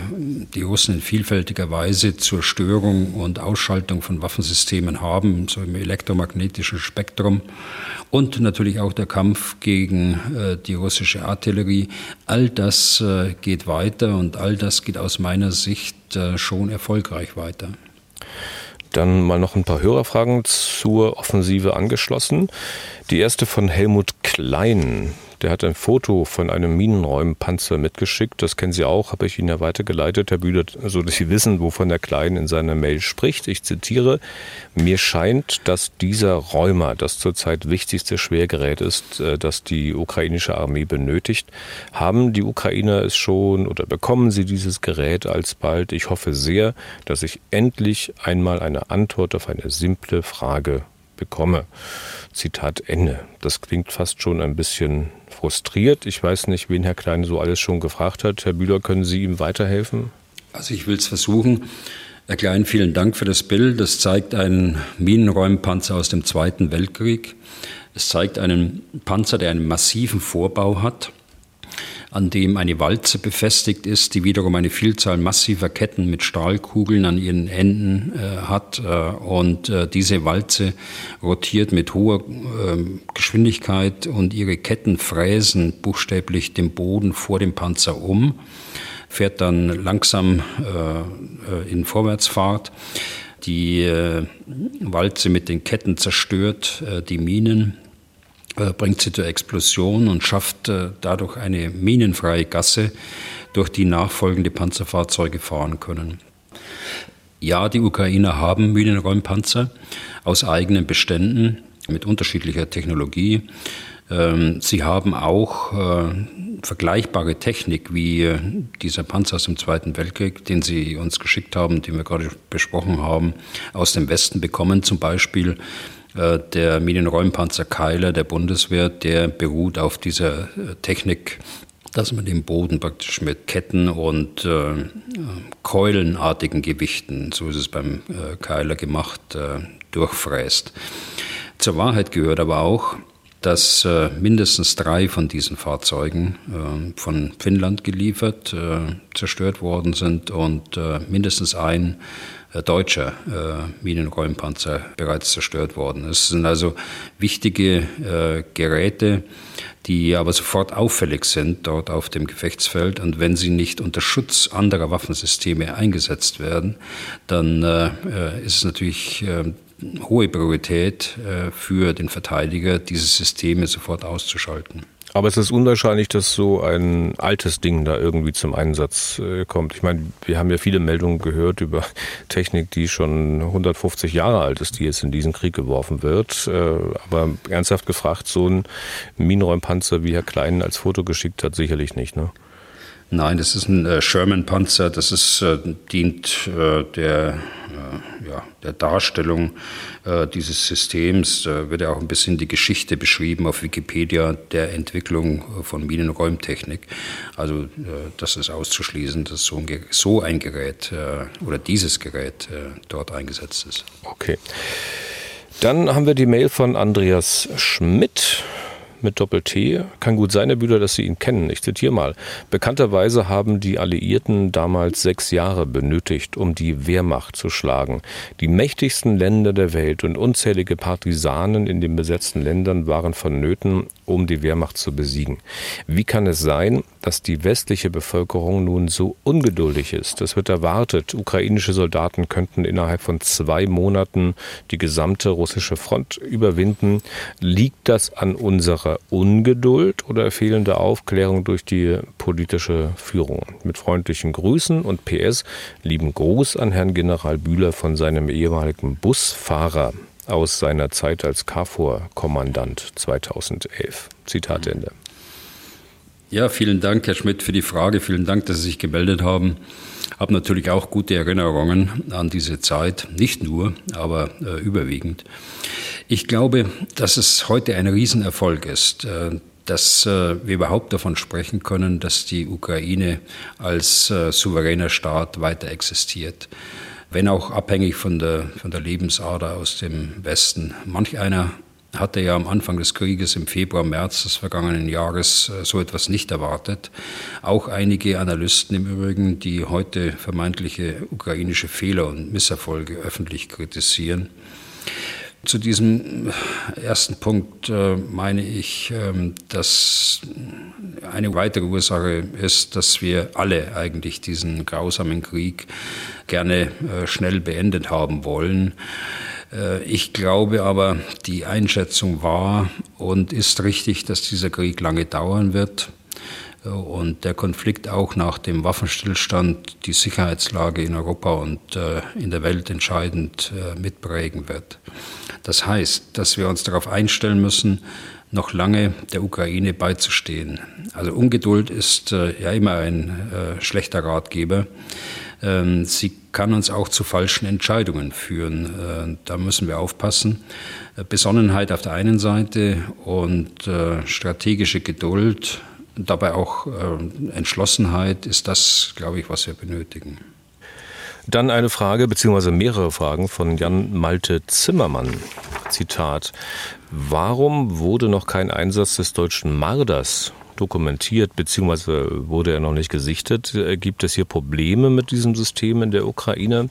Speaker 3: die Russen in vielfältiger Weise zur Störung und Ausschaltung von Waffensystemen haben, so im elektromagnetischen Spektrum und natürlich auch der Kampf gegen äh, die russische Artillerie. All das äh, geht weiter und all das geht aus meiner Sicht schon erfolgreich weiter.
Speaker 2: Dann mal noch ein paar Hörerfragen zur Offensive angeschlossen. Die erste von Helmut Klein. Der hat ein Foto von einem Minenräumpanzer mitgeschickt. Das kennen Sie auch, habe ich Ihnen ja weitergeleitet, Herr Bühler, so dass Sie wissen, wovon der Klein in seiner Mail spricht. Ich zitiere, mir scheint, dass dieser Räumer das zurzeit wichtigste Schwergerät ist, äh, das die ukrainische Armee benötigt. Haben die Ukrainer es schon oder bekommen sie dieses Gerät alsbald? Ich hoffe sehr, dass ich endlich einmal eine Antwort auf eine simple Frage bekomme. Zitat Ende. Das klingt fast schon ein bisschen frustriert. Ich weiß nicht, wen Herr Klein so alles schon gefragt hat. Herr Bühler, können Sie ihm weiterhelfen?
Speaker 3: Also ich will es versuchen. Herr Klein, vielen Dank für das Bild. Das zeigt einen Minenräumpanzer aus dem Zweiten Weltkrieg. Es zeigt einen Panzer, der einen massiven Vorbau hat an dem eine Walze befestigt ist, die wiederum eine Vielzahl massiver Ketten mit Stahlkugeln an ihren Enden äh, hat. Äh, und äh, diese Walze rotiert mit hoher ähm, Geschwindigkeit und ihre Ketten fräsen buchstäblich den Boden vor dem Panzer um, fährt dann langsam äh, äh, in Vorwärtsfahrt. Die äh, Walze mit den Ketten zerstört die Minen bringt sie zur Explosion und schafft äh, dadurch eine minenfreie Gasse, durch die nachfolgende Panzerfahrzeuge fahren können. Ja, die Ukrainer haben Minenräumpanzer aus eigenen Beständen mit unterschiedlicher Technologie. Ähm, sie haben auch äh, vergleichbare Technik wie dieser Panzer aus dem Zweiten Weltkrieg, den Sie uns geschickt haben, den wir gerade besprochen haben, aus dem Westen bekommen. Zum Beispiel äh, der Medienräumpanzer Keiler der Bundeswehr, der beruht auf dieser äh, Technik, dass man den Boden praktisch mit Ketten und äh, keulenartigen Gewichten, so ist es beim äh, Keiler gemacht, äh, durchfräst. Zur Wahrheit gehört aber auch, dass äh, mindestens drei von diesen Fahrzeugen äh, von Finnland geliefert, äh, zerstört worden sind und mindestens ein äh, deutscher äh, Minenräumpanzer bereits zerstört worden. Es sind also wichtige äh, Geräte, die aber sofort auffällig sind dort auf dem Gefechtsfeld. Und wenn sie nicht unter Schutz anderer Waffensysteme eingesetzt werden, dann äh, äh ist es natürlich äh, hohe Priorität äh, für den Verteidiger, diese Systeme sofort auszuschalten.
Speaker 2: Aber es ist unwahrscheinlich, dass so ein altes Ding da irgendwie zum Einsatz äh, kommt. Ich meine, wir haben ja viele Meldungen gehört über Technik, die schon 150 Jahre alt ist, die jetzt in diesen Krieg geworfen wird. Äh, aber ernsthaft gefragt, so ein Minenräumpanzer, wie Herr Klein als Foto geschickt hat, sicherlich nicht. Ne?
Speaker 3: Nein, das ist ein äh, Sherman-Panzer. Das ist, äh, dient äh, der, ja, der Darstellung dieses Systems. Da wird ja auch ein bisschen die Geschichte beschrieben auf Wikipedia der Entwicklung von Minenräumtechnik. Also das ist auszuschließen, dass so ein, so ein Gerät oder dieses Gerät dort eingesetzt ist.
Speaker 2: Okay. Dann haben wir die Mail von Andreas Schmidt mit Doppel-T. Kann gut sein, Herr Bühler, dass Sie ihn kennen. Ich zitiere mal. Bekannterweise haben die Alliierten damals sechs Jahre benötigt, um die Wehrmacht zu schlagen. Die mächtigsten Länder der Welt und unzählige Partisanen in den besetzten Ländern waren vonnöten, um die Wehrmacht zu besiegen. Wie kann es sein, dass die westliche Bevölkerung nun so ungeduldig ist? Es wird erwartet, ukrainische Soldaten könnten innerhalb von zwei Monaten die gesamte russische Front überwinden. Liegt das an unserer Ungeduld oder fehlende Aufklärung durch die politische Führung. Mit freundlichen Grüßen und PS lieben Gruß an Herrn General Bühler von seinem ehemaligen Busfahrer aus seiner Zeit als KFOR-Kommandant 2011. Zitat Ende.
Speaker 3: Ja, vielen Dank, Herr Schmidt, für die Frage. Vielen Dank, dass Sie sich gemeldet haben. Habe natürlich auch gute Erinnerungen an diese Zeit, nicht nur, aber äh, überwiegend. Ich glaube, dass es heute ein Riesenerfolg ist, äh, dass äh, wir überhaupt davon sprechen können, dass die Ukraine als äh, souveräner Staat weiter existiert. Wenn auch abhängig von der, von der Lebensader aus dem Westen. Manch einer hatte ja am Anfang des Krieges im Februar, März des vergangenen Jahres so etwas nicht erwartet. Auch einige Analysten im Übrigen, die heute vermeintliche ukrainische Fehler und Misserfolge öffentlich kritisieren. Zu diesem ersten Punkt äh, meine ich, ähm, dass eine weitere Ursache ist, dass wir alle eigentlich diesen grausamen Krieg gerne äh, schnell beendet haben wollen. Äh, ich glaube aber, die Einschätzung war und ist richtig, dass dieser Krieg lange dauern wird und der Konflikt auch nach dem Waffenstillstand die Sicherheitslage in Europa und in der Welt entscheidend mitprägen wird. Das heißt, dass wir uns darauf einstellen müssen, noch lange der Ukraine beizustehen. Also Ungeduld ist äh, ja immer ein äh, schlechter Ratgeber. Ähm, sie kann uns auch zu falschen Entscheidungen führen. Äh, da müssen wir aufpassen. Äh, Besonnenheit auf der einen Seite und äh, strategische Geduld, dabei auch Entschlossenheit ist das, glaube ich, was wir benötigen.
Speaker 2: Dann eine Frage, beziehungsweise mehrere Fragen von Jan Malte Zimmermann. Zitat. Warum wurde noch kein Einsatz des deutschen Marders dokumentiert, beziehungsweise wurde er noch nicht gesichtet? Gibt es hier Probleme mit diesem System in der Ukraine?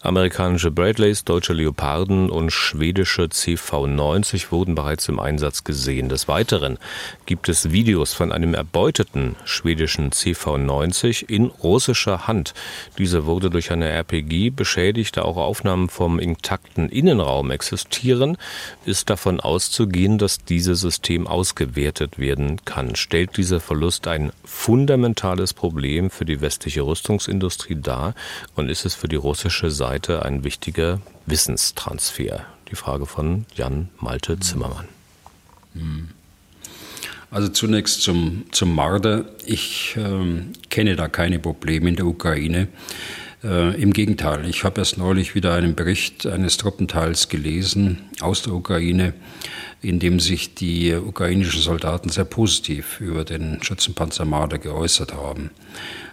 Speaker 2: Amerikanische Bradleys, deutsche Leoparden und schwedische CV-90 wurden bereits im Einsatz gesehen. Des Weiteren gibt es Videos von einem erbeuteten schwedischen CV-90 in russischer Hand. Diese wurde durch eine RPG beschädigt, auch Aufnahmen vom intakten Innenraum existieren, ist davon auszugehen, dass dieses System ausgewertet werden kann. Stellt dieser Verlust ein fundamentales Problem für die westliche Rüstungsindustrie dar und ist es für die russische russische Seite ein wichtiger Wissenstransfer? Die Frage von Jan Malte Zimmermann.
Speaker 3: Hm. Also zunächst zum, zum Marder. Ich ähm, kenne da keine Probleme in der Ukraine. Äh, Im Gegenteil, ich habe erst neulich wieder einen Bericht eines Truppenteils gelesen aus der Ukraine, in dem sich die ukrainischen Soldaten sehr positiv über den Schützenpanzer Marder geäußert haben.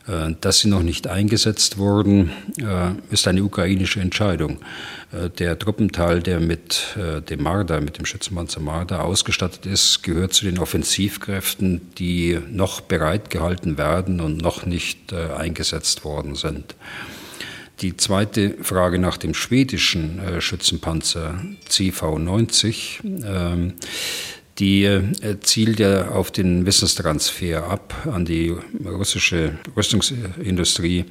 Speaker 3: Äh, dass sie noch nicht eingesetzt wurden, äh, ist eine ukrainische Entscheidung. Äh, der Truppenteil, der mit dem Marder, mit dem Schützenpanzer Marder ausgestattet ist, gehört zu den Offensivkräften, die noch bereitgehalten werden und noch nicht eingesetzt worden sind. Die zweite Frage nach dem schwedischen Schützenpanzer CV-90 die äh, zielt ja auf den Wissenstransfer ab an die russische Rüstungsindustrie.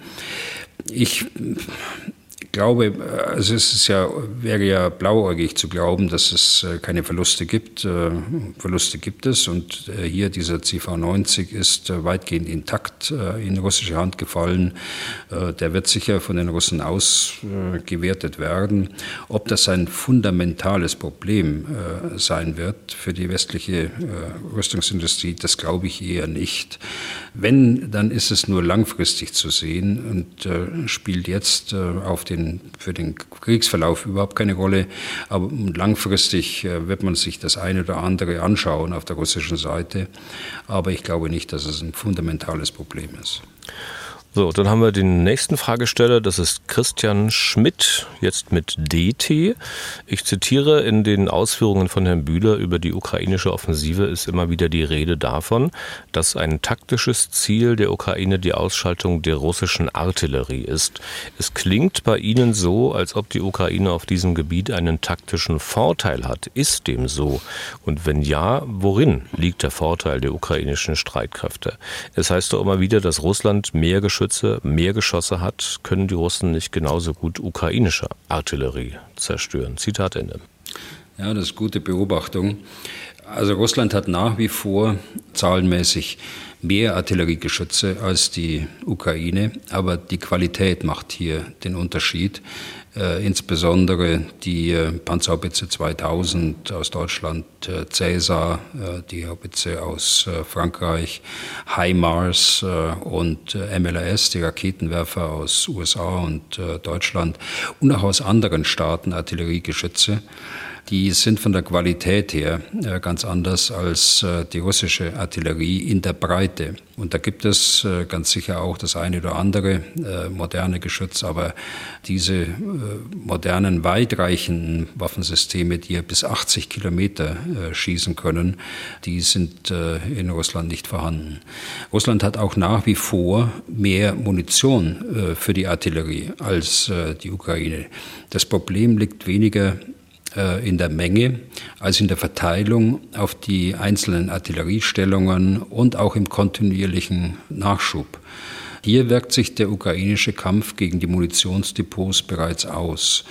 Speaker 3: Ich glaube, also es ist ja, wäre ja blauäugig zu glauben, dass es äh, keine Verluste gibt. Äh, Verluste gibt es und äh, hier dieser CV90 ist weitgehend intakt in russische Hand gefallen. Der wird sicher von den Russen ausgewertet werden. Ob das ein fundamentales Problem sein wird für die westliche Rüstungsindustrie, das glaube ich eher nicht. Wenn, dann ist es nur langfristig zu sehen und spielt jetzt auf den für den Kriegsverlauf überhaupt keine Rolle. Aber langfristig äh, wird man sich das eine oder andere anschauen auf der russischen Seite. Aber ich glaube nicht, dass es ein fundamentales Problem ist.
Speaker 2: So, dann haben wir den nächsten Fragesteller, das ist Christian Schmidt, jetzt mit DT. Ich zitiere, in den Ausführungen von Herrn Bühler über die ukrainische Offensive ist immer wieder die Rede davon, dass ein taktisches Ziel der Ukraine die Ausschaltung der russischen Artillerie ist. Es klingt bei Ihnen so, als ob die Ukraine auf diesem Gebiet einen taktischen Vorteil hat. Ist dem so? Und wenn ja, worin liegt der Vorteil der ukrainischen Streitkräfte? Es heißt doch immer wieder, dass Russland mehr Geschütze Geschütze mehr Geschosse hat, können die Russen nicht genauso gut ukrainische Artillerie zerstören. Zitat Ende.
Speaker 3: Ja, das ist gute Beobachtung. Also Russland hat nach wie vor zahlenmäßig mehr Artilleriegeschütze als die Ukraine, aber die Qualität macht hier den Unterschied. Äh, insbesondere die äh, Panzerhaubitze 2000 aus Deutschland, äh, Cäsar, äh, die Haubitze aus äh, Frankreich, HIMARS äh, und MLRS, die Raketenwerfer aus USA und Deutschland und auch aus anderen Staaten Artilleriegeschütze die sind von der Qualität her äh, ganz anders als äh, die russische Artillerie in der Breite. Und da gibt es äh, ganz sicher auch das eine oder andere moderne Geschütz, aber diese modernen, weitreichenden Waffensysteme, die ja bis 80 Kilometer schießen können, die sind in Russland nicht vorhanden. Russland hat auch nach wie vor mehr Munition für die Artillerie als die Ukraine. Das Problem liegt weniger in der Menge als in der Verteilung auf die einzelnen Artilleriestellungen und auch im kontinuierlichen Nachschub. Hier wirkt sich der ukrainische Kampf gegen die Munitionsdepots bereits aus.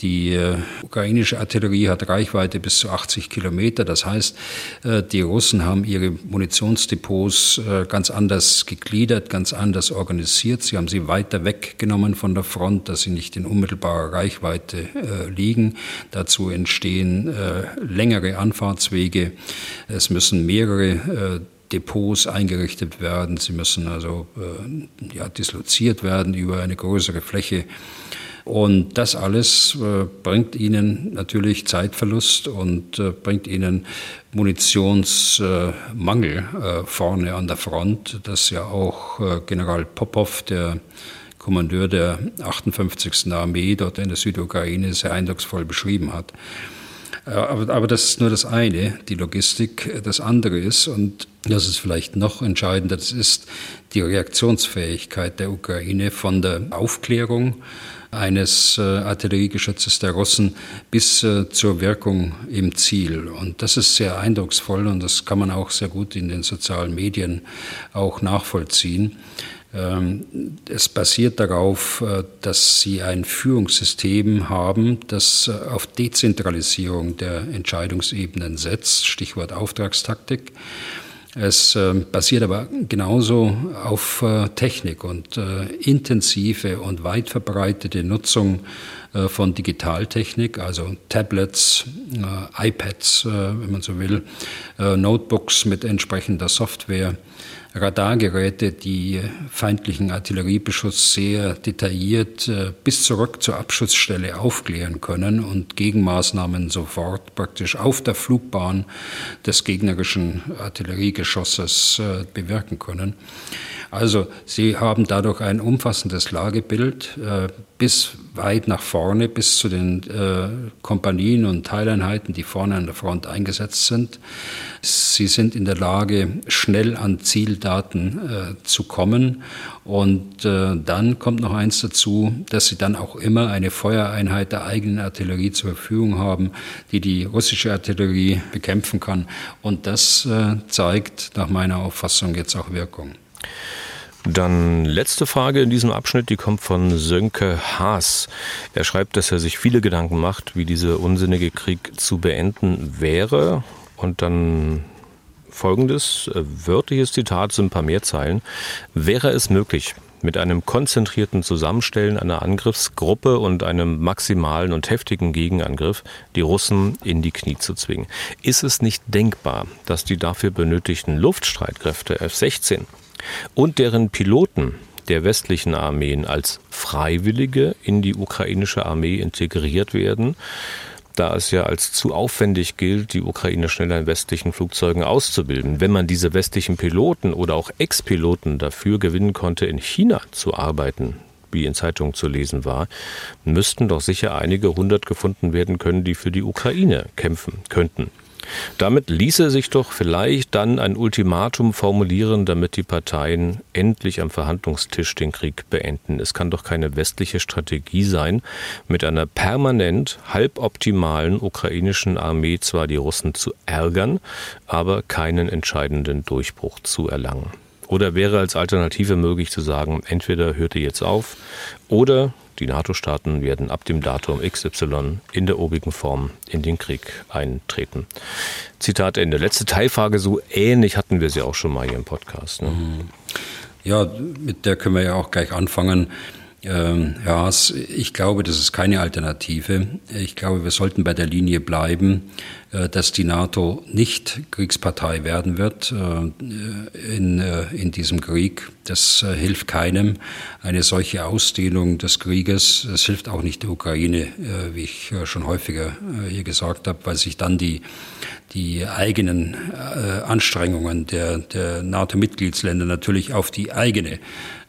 Speaker 3: Die äh, ukrainische Artillerie hat Reichweite bis zu 80 Kilometer. Das heißt, äh, die Russen haben ihre Munitionsdepots äh, ganz anders gegliedert, ganz anders organisiert. Sie haben sie weiter weggenommen von der Front, dass sie nicht in unmittelbarer Reichweite liegen. Dazu entstehen längere Anfahrtswege. Es müssen mehrere Depots eingerichtet werden. Sie müssen also ja, disloziert werden über eine größere Fläche. Und das alles äh, bringt ihnen natürlich Zeitverlust und äh, bringt ihnen Munitionsmangel äh, vorne an der Front, das ja auch General Popov, der Kommandeur der 58. Armee dort in der Südukraine, sehr eindrucksvoll beschrieben hat. Aber, aber, das ist nur das eine, die Logistik. Das andere ist, und das ist vielleicht noch entscheidender, das ist die Reaktionsfähigkeit der Ukraine von der Aufklärung eines äh, Artilleriegeschützes der Russen bis äh, zur Wirkung im Ziel. Und das ist sehr eindrucksvoll und das kann man auch sehr gut in den sozialen Medien auch nachvollziehen. Ähm, es basiert darauf, äh, dass sie ein Führungssystem haben, das auf Dezentralisierung der Entscheidungsebenen setzt, Stichwort Auftragstaktik. Es äh, basiert aber genauso auf äh, Technik und äh, intensive und weit verbreitete Nutzung von Digitaltechnik, also Tablets, iPads, wenn man so will, Notebooks mit entsprechender Software Radargeräte, die feindlichen Artilleriebeschuss sehr detailliert äh, bis zurück zur Abschussstelle aufklären können und Gegenmaßnahmen sofort praktisch auf der Flugbahn des gegnerischen Artilleriegeschosses äh, bewirken können. Also sie haben dadurch ein umfassendes Lagebild äh, bis weit nach vorne, bis zu den äh, Kompanien und Teileinheiten, die vorne an der Front eingesetzt sind. Sie sind in der Lage, schnell an Zieldaten äh, zu kommen. Und dann kommt noch eins dazu, dass sie dann auch immer eine Feuereinheit der eigenen Artillerie zur Verfügung haben, die die russische Artillerie bekämpfen kann. Und das zeigt nach meiner Auffassung jetzt auch Wirkung.
Speaker 2: Dann letzte Frage in diesem Abschnitt, die kommt von Sönke Haas. Er schreibt, dass er sich viele Gedanken macht, wie dieser unsinnige Krieg zu beenden wäre. Und dann folgendes, äh, wörtliches Zitat sind ein paar mehr Zeilen. Wäre es möglich, mit einem konzentrierten Zusammenstellen einer Angriffsgruppe und einem maximalen und heftigen Gegenangriff die Russen in die Knie zu zwingen. Ist es nicht denkbar, dass die dafür benötigten Luftstreitkräfte F-16 und deren Piloten der westlichen Armeen als Freiwillige in die ukrainische Armee integriert werden da es ja als zu aufwendig gilt, die Ukraine schneller in westlichen Flugzeugen auszubilden. Wenn man diese westlichen Piloten oder auch Ex-Piloten dafür gewinnen konnte, in China zu arbeiten, wie in Zeitungen zu lesen war, müssten doch sicher einige hundert gefunden werden können, die für die Ukraine kämpfen könnten. Damit ließe sich doch vielleicht dann ein Ultimatum formulieren, damit die Parteien endlich am Verhandlungstisch den Krieg beenden. Es kann doch keine westliche Strategie sein, mit einer permanent halboptimalen ukrainischen Armee zwar die Russen zu ärgern, aber keinen entscheidenden Durchbruch zu erlangen. Oder wäre als Alternative möglich zu sagen, entweder hört ihr jetzt auf oder die NATO-Staaten werden ab dem Datum XY in der obigen Form in den Krieg eintreten. Zitat Ende. Letzte Teilfrage, so ähnlich hatten wir sie auch schon mal hier im Podcast. Ne?
Speaker 3: Mhm. Ja, mit der können wir ja auch gleich anfangen. Ähm, ja, ich glaube, das ist keine Alternative. Ich glaube, wir sollten bei der Linie bleiben, äh, dass die NATO nicht Kriegspartei werden wird äh, in, äh, in diesem Krieg. Das hilft keinem. Eine solche Ausdehnung des Krieges, es hilft auch nicht der Ukraine, wie ich schon häufiger hier gesagt habe, weil sich dann die, die eigenen Anstrengungen der, der NATO-Mitgliedsländer natürlich auf die eigene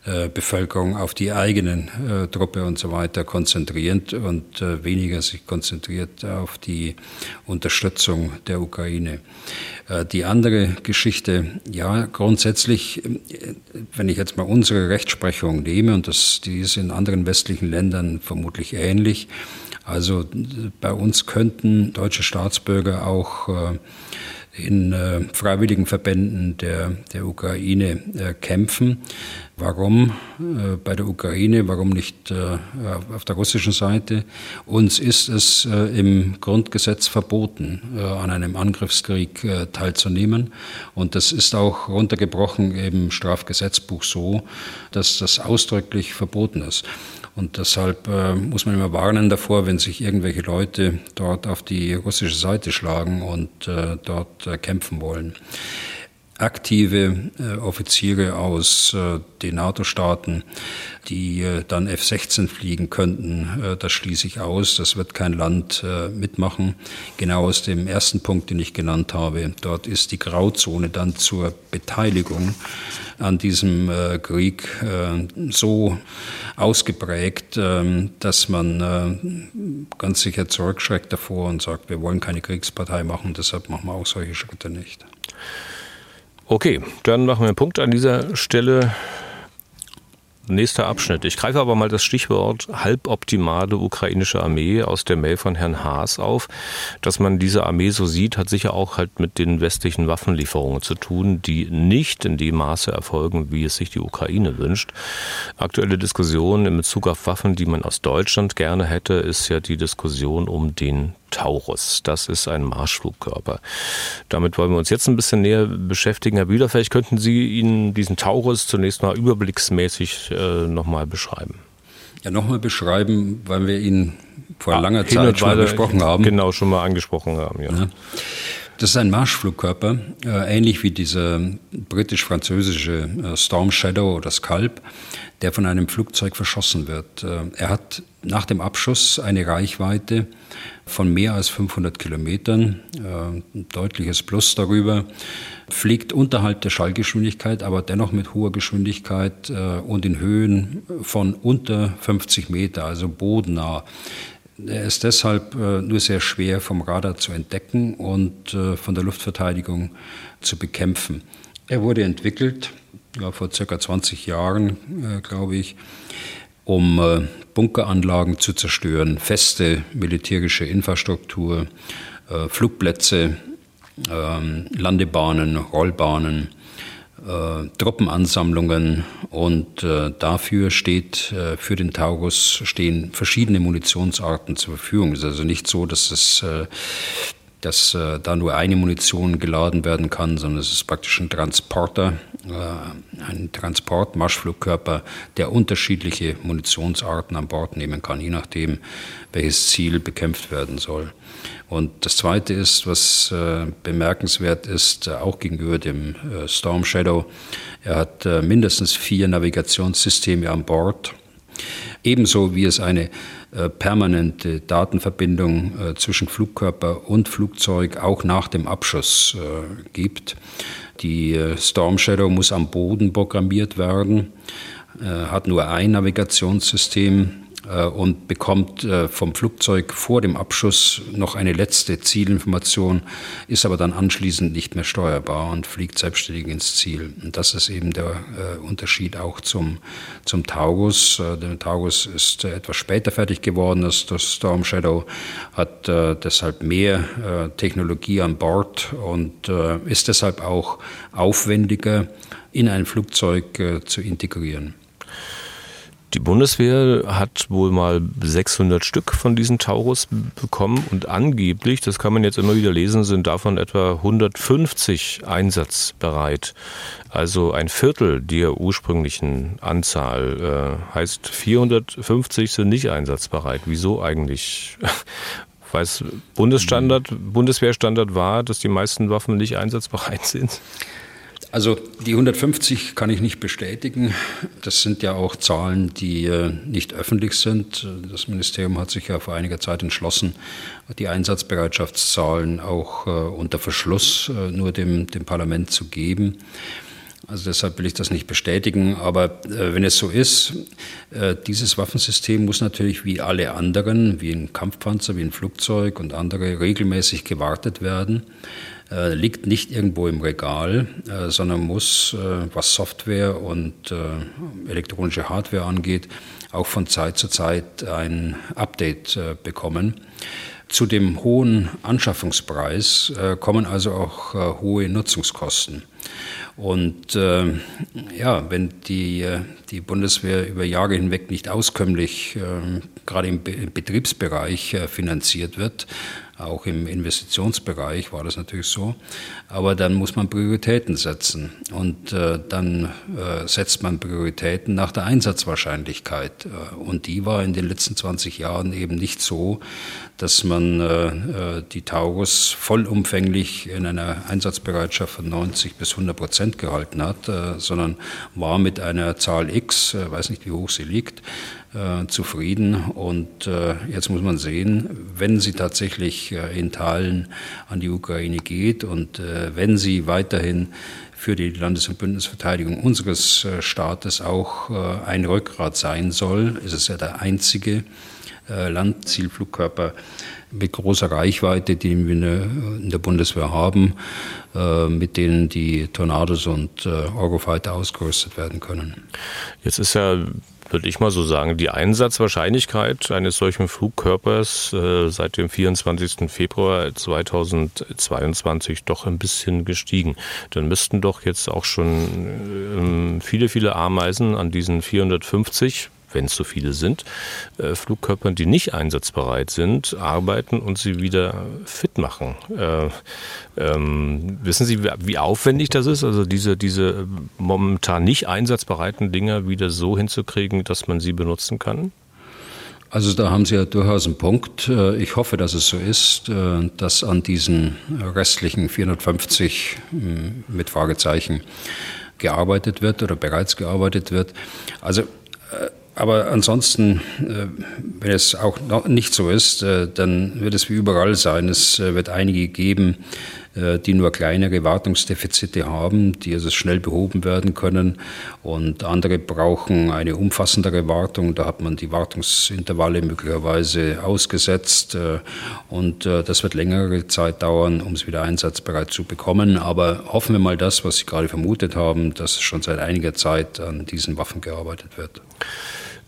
Speaker 3: äh, Bevölkerung auf die eigenen äh, Truppe und so weiter konzentriert und äh, weniger sich konzentriert auf die Unterstützung der Ukraine. Äh, die andere Geschichte, ja, grundsätzlich, äh, wenn ich jetzt mal unsere Rechtsprechung nehme, und das, die ist in anderen westlichen Ländern vermutlich ähnlich, also bei uns könnten deutsche Staatsbürger auch in äh, freiwilligen Verbänden der, der Ukraine äh, kämpfen. Warum äh, bei der Ukraine, warum nicht äh, auf der russischen Seite? Uns ist es äh, im Grundgesetz verboten, äh, an einem Angriffskrieg teilzunehmen. Und das ist auch runtergebrochen im Strafgesetzbuch so, dass das ausdrücklich verboten ist. Und deshalb äh, muss man immer warnen davor, wenn sich irgendwelche Leute dort auf die russische Seite schlagen und äh, dort äh, kämpfen wollen. Aktive äh, Offiziere aus äh, den NATO-Staaten, die äh, dann F-16 fliegen könnten, äh, das schließe ich aus. Das wird kein Land äh, mitmachen. Genau aus dem ersten Punkt, den ich genannt habe. Dort ist die Grauzone dann zur Beteiligung an diesem äh, Krieg äh, so ausgeprägt, äh, dass man äh, ganz sicher zurückschreckt davor und sagt, wir wollen keine Kriegspartei machen, deshalb machen wir auch solche Schritte nicht.
Speaker 2: Okay, dann machen wir einen Punkt an dieser Stelle. Nächster Abschnitt. Ich greife aber mal das Stichwort halboptimale ukrainische Armee aus der Mail von Herrn Haas auf. Dass man diese Armee so sieht, hat sicher auch halt mit den westlichen Waffenlieferungen zu tun, die nicht in dem Maße erfolgen, wie es sich die Ukraine wünscht. Aktuelle Diskussion in Bezug auf Waffen, die man aus Deutschland gerne hätte, ist ja die Diskussion um den Taurus. Das ist ein Marschflugkörper. Damit wollen wir uns jetzt ein bisschen näher beschäftigen. Herr Bühler, vielleicht könnten Sie Ihnen diesen Taurus zunächst mal überblicksmäßig äh, nochmal beschreiben.
Speaker 3: Ja, nochmal beschreiben, weil wir ihn vor ah, langer Zeit schon mal besprochen haben.
Speaker 2: Genau, schon mal angesprochen haben, ja. ja.
Speaker 3: Das ist ein Marschflugkörper, äh, ähnlich wie dieser britisch-französische äh, Storm Shadow oder Scalp, der von einem Flugzeug verschossen wird. Äh, er hat nach dem Abschuss eine Reichweite von mehr als 500 Kilometern, äh, ein deutliches Plus darüber, fliegt unterhalb der Schallgeschwindigkeit, aber dennoch mit hoher Geschwindigkeit äh, und in Höhen von unter 50 Meter, also bodennah. Er ist deshalb nur sehr schwer vom Radar zu entdecken und von der Luftverteidigung zu bekämpfen. Er wurde entwickelt ja, vor circa 20 Jahren, glaube ich, um äh, Bunkeranlagen zu zerstören, feste militärische Infrastruktur, äh, Flugplätze, ähm, Landebahnen, Rollbahnen, äh, Truppenansammlungen und äh, dafür steht äh, für den Taurus stehen verschiedene Munitionsarten zur Verfügung. Es ist also nicht so, dass es äh, dass äh, da nur eine Munition geladen werden kann, sondern es ist praktisch ein Transporter, äh, ein Transportmarschflugkörper, der unterschiedliche Munitionsarten an Bord nehmen kann, je nachdem, welches Ziel bekämpft werden soll. Und das Zweite ist, was äh, bemerkenswert ist, äh, auch gegenüber dem äh, Storm Shadow, er hat äh, mindestens vier Navigationssysteme an Bord, ebenso wie es eine äh, permanente Datenverbindung äh, zwischen Flugkörper und Flugzeug auch nach dem Abschuss äh, gibt. Die Storm Shadow muss am Boden programmiert werden, hat nur ein Navigationssystem äh, und bekommt äh, vom Flugzeug vor dem Abschuss noch eine letzte Zielinformation, ist aber dann anschließend nicht mehr steuerbar und fliegt selbstständig ins Ziel. Und das ist eben der äh, Unterschied auch zum, zum Taurus. Der Taurus ist etwas später fertig geworden als das Storm Shadow, hat deshalb mehr Technologie an Bord und ist deshalb auch aufwendiger in ein Flugzeug zu integrieren.
Speaker 2: Die Bundeswehr hat wohl mal 600 Stück von diesen Taurus bekommen und angeblich, das kann man jetzt immer wieder lesen, sind davon etwa 150 einsatzbereit. Also ein Viertel der ursprünglichen Anzahl. Äh, heißt 450 sind nicht einsatzbereit. Wieso eigentlich? Weiß Bundesstandard, Bundeswehrstandard war, dass die meisten Waffen nicht einsatzbereit sind?
Speaker 3: Also die 150 kann ich nicht bestätigen. Das sind ja auch Zahlen, die äh, nicht öffentlich sind. Das Ministerium hat sich ja vor einiger Zeit entschlossen, die Einsatzbereitschaftszahlen auch äh, unter Verschluss äh, nur dem, dem Parlament zu geben. Also deshalb will ich das nicht bestätigen. Aber äh, wenn es so ist, äh, dieses Waffensystem muss natürlich wie alle anderen, wie ein Kampfpanzer, wie ein Flugzeug und andere regelmäßig gewartet werden. Äh, liegt nicht irgendwo im Regal, äh, sondern muss, äh, was Software und elektronische Hardware angeht, auch von Zeit zu Zeit ein Update bekommen. Zu dem hohen Anschaffungspreis kommen also auch hohe Nutzungskosten. Und äh, ja, wenn die, die Bundeswehr über Jahre hinweg nicht auskömmlich, äh, gerade im, Be im Betriebsbereich, äh, finanziert wird, auch im Investitionsbereich war das natürlich so. Aber dann muss man Prioritäten setzen. Und äh, dann äh, setzt man Prioritäten nach der Einsatzwahrscheinlichkeit. Äh, und die war in den letzten 20 Jahren eben nicht so, dass man äh, äh, die Taurus vollumfänglich in einer Einsatzbereitschaft von 90 bis 100 Prozent gehalten hat, äh, sondern war mit einer Zahl X, weiß nicht, wie hoch sie liegt, äh, zufrieden. Und äh, jetzt muss man sehen, wenn sie tatsächlich äh, in Teilen an die Ukraine geht und äh, wenn sie weiterhin für die Landes- und Bündnisverteidigung unseres äh, Staates auch ein Rückgrat sein soll, ist es ja der einzige Landzielflugkörper mit großer Reichweite, den wir in der Bundeswehr haben, mit denen die Tornados und Eurofighter ausgerüstet werden können.
Speaker 2: Jetzt ist ja würde ich mal so sagen, die Einsatzwahrscheinlichkeit eines solchen Flugkörpers äh, seit dem 24. Februar 2022 doch ein bisschen gestiegen. Dann müssten doch jetzt auch schon äh, viele, viele Ameisen an diesen 450 wenn es so viele sind, äh, Flugkörpern, die nicht einsatzbereit sind, arbeiten und sie wieder fit machen. Äh, ähm, wissen Sie, wie aufwendig das ist, also diese, diese momentan nicht einsatzbereiten Dinger wieder so hinzukriegen, dass man sie benutzen kann?
Speaker 3: Also da haben Sie ja durchaus einen Punkt. Äh, ich hoffe, dass es so ist, äh, dass an diesen restlichen 450 hm, mit Fragezeichen gearbeitet wird oder bereits gearbeitet wird. Also äh, aber ansonsten, äh, wenn es auch nicht so ist, äh, dann wird es wie überall sein. Es äh, wird einige geben, die nur kleinere Wartungsdefizite haben, die also schnell behoben werden können. Und andere brauchen eine umfassendere Wartung. Da hat man die Wartungsintervalle möglicherweise ausgesetzt. Und das wird längere Zeit dauern, um es wieder einsatzbereit zu bekommen. Aber hoffen wir mal das, was Sie gerade vermutet haben, dass schon seit einiger Zeit an diesen Waffen gearbeitet wird.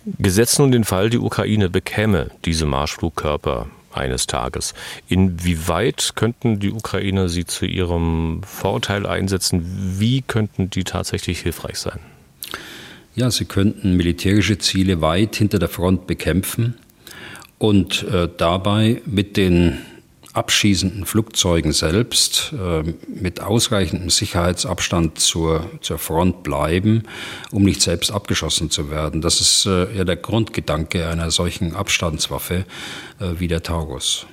Speaker 2: Gesetzt nun den Fall, die Ukraine bekäme diese Marschflugkörper eines Tages. Inwieweit könnten die Ukrainer sie zu ihrem Vorteil einsetzen? Wie könnten die tatsächlich hilfreich sein?
Speaker 3: Ja, sie könnten militärische Ziele weit hinter der Front bekämpfen und äh, dabei mit den abschießenden Flugzeugen selbst äh, mit ausreichendem Sicherheitsabstand zur, zur Front bleiben, um nicht selbst abgeschossen zu werden. Das ist äh, ja der Grundgedanke einer solchen Abstandswaffe äh, wie der Taurus.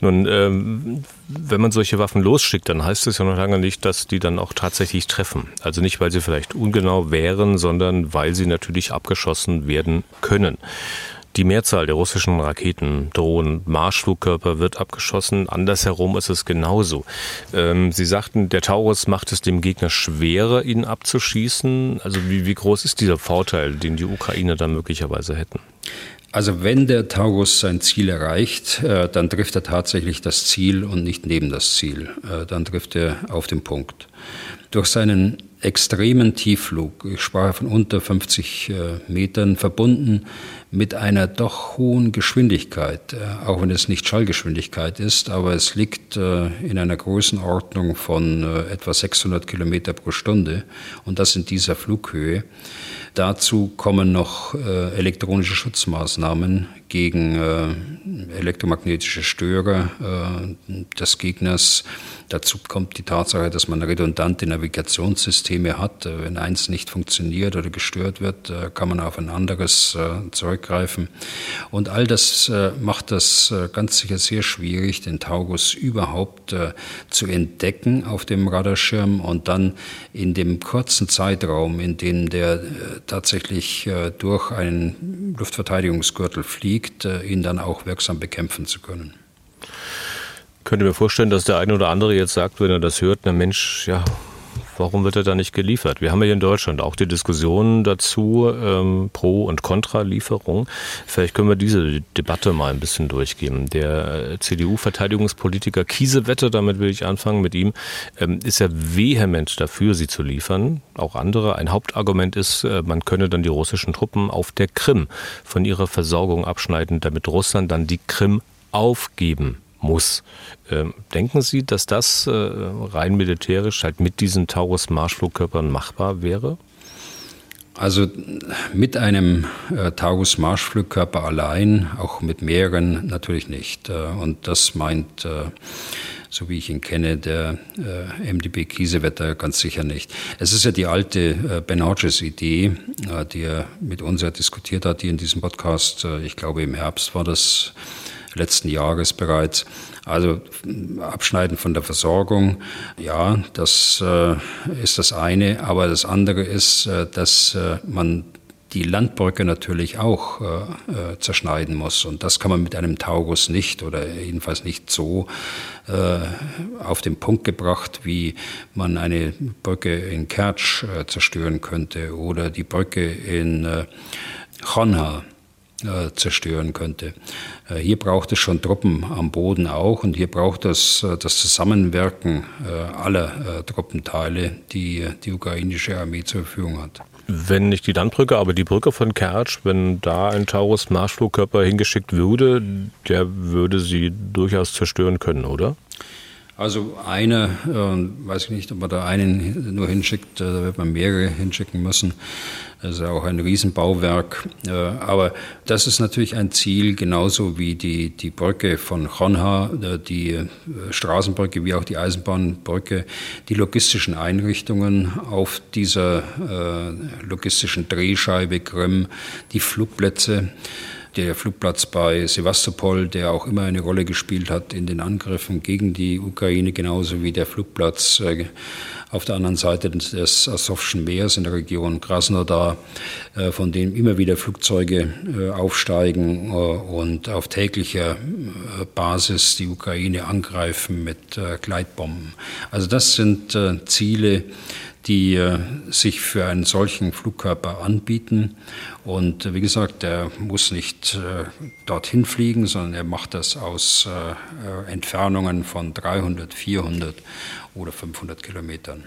Speaker 2: Nun, ähm, wenn man solche Waffen losschickt, dann heißt es ja noch lange nicht, dass die dann auch tatsächlich treffen. Also nicht, weil sie vielleicht ungenau wären, sondern weil sie natürlich abgeschossen werden können. Die Mehrzahl der russischen Raketen, Drohnen, Marschflugkörper wird abgeschossen. Andersherum ist es genauso. Ähm, Sie sagten, der Taurus macht es dem Gegner schwerer, ihn abzuschießen. Also wie, wie groß ist dieser Vorteil, den die Ukrainer da möglicherweise hätten?
Speaker 3: Also wenn der Taurus sein Ziel erreicht, äh, dann trifft er tatsächlich das Ziel und nicht neben das Ziel. Äh, dann trifft er auf den Punkt. Durch seinen extremen Tiefflug, ich sprach von unter 50 äh, Metern, verbunden mit einer doch hohen Geschwindigkeit, äh, auch wenn es nicht Schallgeschwindigkeit ist, aber es liegt äh, in einer Größenordnung von etwa 600 Kilometer pro Stunde und das in dieser Flughöhe. Dazu kommen noch elektronische Schutzmaßnahmen gegen elektromagnetische Störer des Gegners Dazu kommt die Tatsache, dass man redundante Navigationssysteme hat. Äh, wenn eins nicht funktioniert oder gestört wird, äh, kann man auf ein anderes äh, zurückgreifen. Und all das macht das ganz sicher sehr schwierig, den Taurus überhaupt zu entdecken auf dem Radarschirm und dann in dem kurzen Zeitraum, in dem der tatsächlich durch einen Luftverteidigungsgürtel fliegt, ihn dann auch wirksam bekämpfen zu können.
Speaker 2: Könnte mir vorstellen, dass der eine oder andere jetzt sagt, wenn er das hört, na Mensch, ja, warum wird er da nicht geliefert? Wir haben ja hier in Deutschland auch die Diskussion dazu, ähm, Pro- und Kontra-Lieferung. Vielleicht können wir diese Debatte mal ein bisschen durchgehen. Der äh, CDU-Verteidigungspolitiker Kiesewetter, damit will ich anfangen mit ihm, ähm, ist ja vehement dafür, sie zu liefern. Auch andere. Ein Hauptargument ist, äh, man könne dann die russischen Truppen auf der Krim von ihrer Versorgung abschneiden, damit Russland dann die Krim aufgeben muss. Ähm, denken Sie, dass das äh, rein militärisch halt mit diesen Taurus-Marschflugkörpern machbar wäre?
Speaker 3: Also mit einem äh, Taurus-Marschflugkörper allein, auch mit mehreren natürlich nicht. Äh, und das meint, äh, so wie ich ihn kenne, der äh, MDB Kiesewetter ganz sicher nicht. Es ist ja die alte äh, Ben Hodges-Idee, die er mit uns ja diskutiert hat, die in diesem Podcast, ich glaube im Herbst war das, letzten Jahres bereits. Also Abschneiden von der Versorgung, ja, das äh, ist das eine. Aber das andere ist, äh, dass äh, man die Landbrücke natürlich auch äh, zerschneiden muss. Und das kann man mit einem Taurus nicht oder jedenfalls nicht so äh, auf den Punkt gebracht, wie man eine Brücke in Kertsch äh, zerstören könnte oder die Brücke in äh, Chonha äh, zerstören könnte. Äh, hier braucht es schon Truppen am Boden auch und hier braucht es äh, das Zusammenwirken aller Truppenteile, die die ukrainische Armee zur Verfügung hat.
Speaker 2: Wenn nicht die Landbrücke, aber die Brücke von Kertsch, wenn da ein Taurus-Marschflugkörper hingeschickt würde, der würde sie durchaus zerstören können, oder?
Speaker 3: Also einer, äh, weiß ich nicht, ob man da einen nur hinschickt, äh, da wird man mehrere hinschicken müssen. Das ist ja auch ein Riesenbauwerk. Äh, aber das ist natürlich ein Ziel, genauso wie die, die Brücke von Chonha, äh, die äh, Straßenbrücke wie auch die Eisenbahnbrücke, die logistischen Einrichtungen auf dieser äh, logistischen Drehscheibe Krim, die Flugplätze der Flugplatz bei Sevastopol, der auch immer eine Rolle gespielt hat in den Angriffen gegen die Ukraine, genauso wie der Flugplatz äh, auf der anderen Seite des Asowschen Meeres in der Region Krasnodar, äh, von dem immer wieder Flugzeuge äh, aufsteigen und auf täglicher Basis die Ukraine angreifen mit Gleitbomben. Also das sind Ziele, die äh, sich für einen solchen Flugkörper anbieten. Und äh, wie gesagt, er muss nicht äh, dorthin fliegen, sondern er macht das aus Entfernungen von 300, 400 oder 500 Kilometern.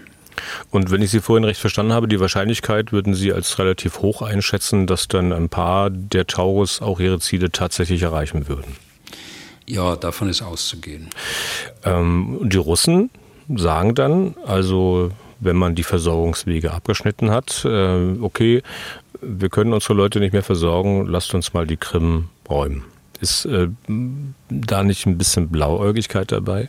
Speaker 2: Und wenn ich Sie vorhin recht verstanden habe, die Wahrscheinlichkeit würden Sie als relativ hoch einschätzen, dass dann ein paar der Taurus auch ihre Ziele tatsächlich erreichen würden?
Speaker 3: Ja, davon ist auszugehen.
Speaker 2: Ähm, die Russen sagen dann, also wenn man die Versorgungswege abgeschnitten hat, äh, okay, wir können unsere Leute nicht mehr versorgen, lasst uns mal die Krim räumen. Ist äh, da nicht ein bisschen Blauäugigkeit dabei?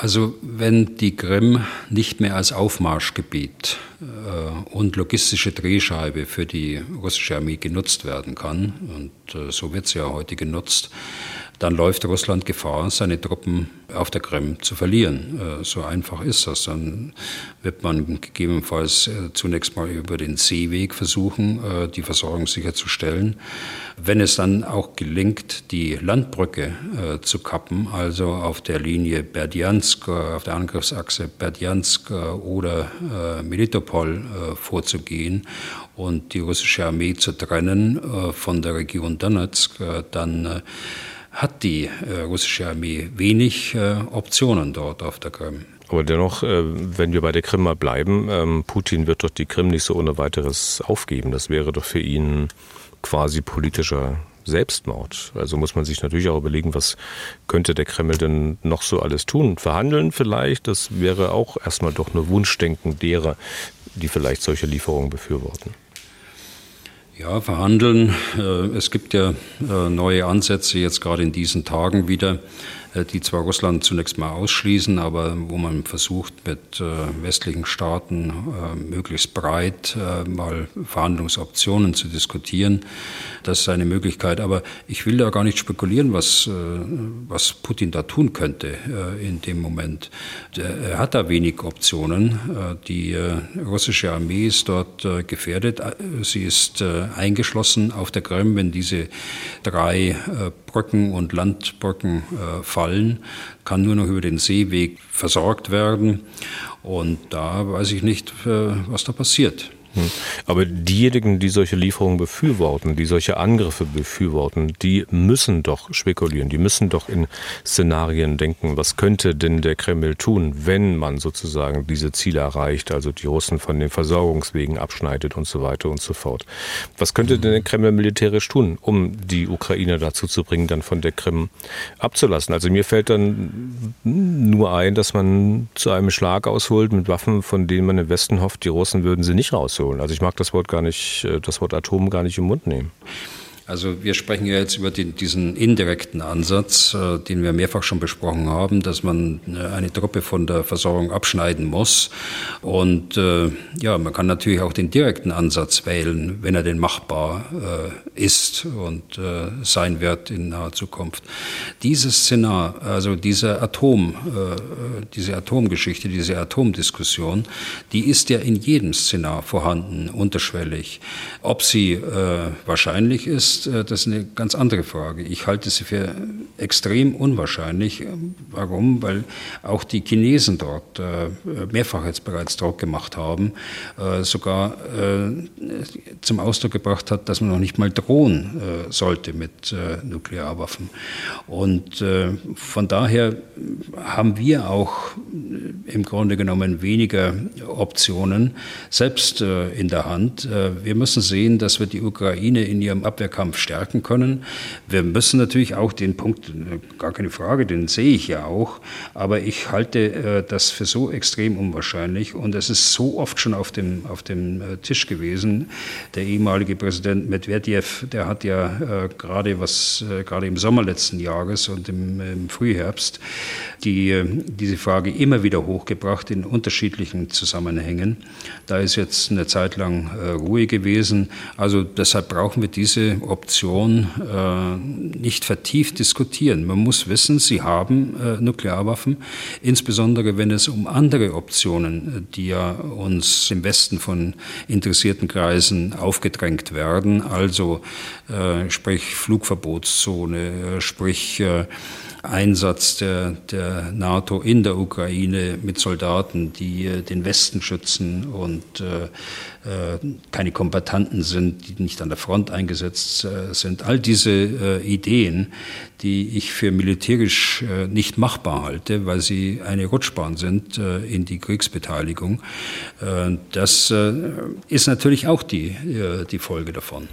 Speaker 3: Also wenn die Krim nicht mehr als Aufmarschgebiet äh, und logistische Drehscheibe für die russische Armee genutzt werden kann, und äh, so wird sie ja heute genutzt, dann läuft Russland Gefahr, seine Truppen auf der Krim zu verlieren. Äh, so einfach ist das. Dann wird man gegebenenfalls äh, zunächst mal über den Seeweg versuchen, äh, die Versorgung sicherzustellen. Wenn es dann auch gelingt, die Landbrücke zu kappen, also auf der Linie Berdjansk, auf der Angriffsachse Berdjansk oder Melitopol vorzugehen und die russische Armee zu trennen von der Region Donetsk, dann hat die äh, russische Armee wenig äh, Optionen dort auf der Krim.
Speaker 2: Aber dennoch, äh, wenn wir bei der Krim mal bleiben, ähm, Putin wird doch die Krim nicht so ohne weiteres aufgeben. Das wäre doch für ihn quasi politischer Selbstmord. Also muss man sich natürlich auch überlegen, was könnte der Kreml denn noch so alles tun? Verhandeln vielleicht, das wäre auch erstmal doch nur Wunschdenken derer, die vielleicht solche Lieferungen befürworten.
Speaker 3: Ja, verhandeln. Äh, es gibt ja äh, neue Ansätze jetzt gerade in diesen Tagen wieder die zwar Russland zunächst mal ausschließen, aber wo man versucht, mit äh, westlichen Staaten äh, möglichst breit mal Verhandlungsoptionen zu diskutieren. Das ist eine Möglichkeit. Aber ich will da gar nicht spekulieren, was, was Putin da tun könnte in dem Moment. Er hat da wenig Optionen. Die russische Armee ist dort gefährdet. Sie ist eingeschlossen auf der Krim, wenn diese drei Brücken und Landbrücken fallen fallen, kann nur noch über den Seeweg versorgt werden. Und da weiß ich nicht, äh, was da passiert.
Speaker 2: Hm. Aber diejenigen, die solche Lieferungen befürworten, die solche Angriffe befürworten, die müssen doch spekulieren, die müssen doch in Szenarien denken. Was könnte denn der Kreml tun, wenn man sozusagen diese Ziele erreicht, also die Russen von den Versorgungswegen abschneidet und so weiter und so fort? Was könnte denn der Kreml militärisch tun, um die Ukraine dazu zu bringen, dann von der Krim abzulassen? Also mir fällt dann nur ein, dass man zu einem Schlag ausholt mit Waffen, von denen man im Westen hofft, die Russen würden sie nicht rausholen rausholen. Also ich mag das Wort gar nicht, äh, das Wort Atom gar nicht im Mund nehmen.
Speaker 3: Also wir sprechen ja jetzt über den, diesen indirekten Ansatz, äh, den wir mehrfach schon besprochen haben, dass man äh, eine Truppe von der Versorgung abschneiden muss. Und äh, ja, man kann natürlich auch den direkten Ansatz wählen, wenn er denn machbar äh, ist und äh, sein wird in naher Zukunft. Dieses Szenar, also diese Atom, äh, diese Atomgeschichte, diese Atomdiskussion, die ist ja in jedem Szenar vorhanden, unterschwellig. Ob sie wahrscheinlich ist, ist, äh, das ist eine ganz andere Frage. Ich halte sie für extrem unwahrscheinlich. Warum? Weil auch die Chinesen dort äh, mehrfach jetzt bereits Druck gemacht haben, äh, sogar zum Ausdruck gebracht hat, dass man noch nicht mal drohen sollte mit Nuklearwaffen. Und von daher haben wir auch im Grunde genommen weniger Optionen selbst in der Hand. Wir müssen sehen, dass wir die Ukraine in ihrem Abwehrkampf Kampf stärken können. Wir müssen natürlich auch den Punkt, gar keine Frage, den sehe ich ja auch, aber ich halte äh, das für so extrem unwahrscheinlich und es ist so oft schon auf dem, auf dem äh, Tisch gewesen. Der ehemalige Präsident Medvedev, der hat ja äh, gerade was, gerade im Sommer letzten Jahres und im, im Frühherbst, die, diese Frage immer wieder hochgebracht in unterschiedlichen Zusammenhängen. Da ist jetzt eine Zeit lang Ruhe gewesen. Also deshalb brauchen wir diese Option äh, nicht vertieft diskutieren. Man muss wissen, sie haben äh, Nuklearwaffen, insbesondere wenn es um andere Optionen, die ja uns im Westen von interessierten Kreisen aufgedrängt werden, also äh, sprich Flugverbotszone, äh, sprich äh, Einsatz der, der NATO in der Ukraine mit Soldaten, die äh, den Westen schützen und äh, äh, keine Kombatanten sind, die nicht an der Front eingesetzt sind all diese Ideen, die ich für militärisch nicht machbar halte, weil sie eine Rutschbahn sind in die Kriegsbeteiligung. Das ist natürlich auch die, die Folge davon.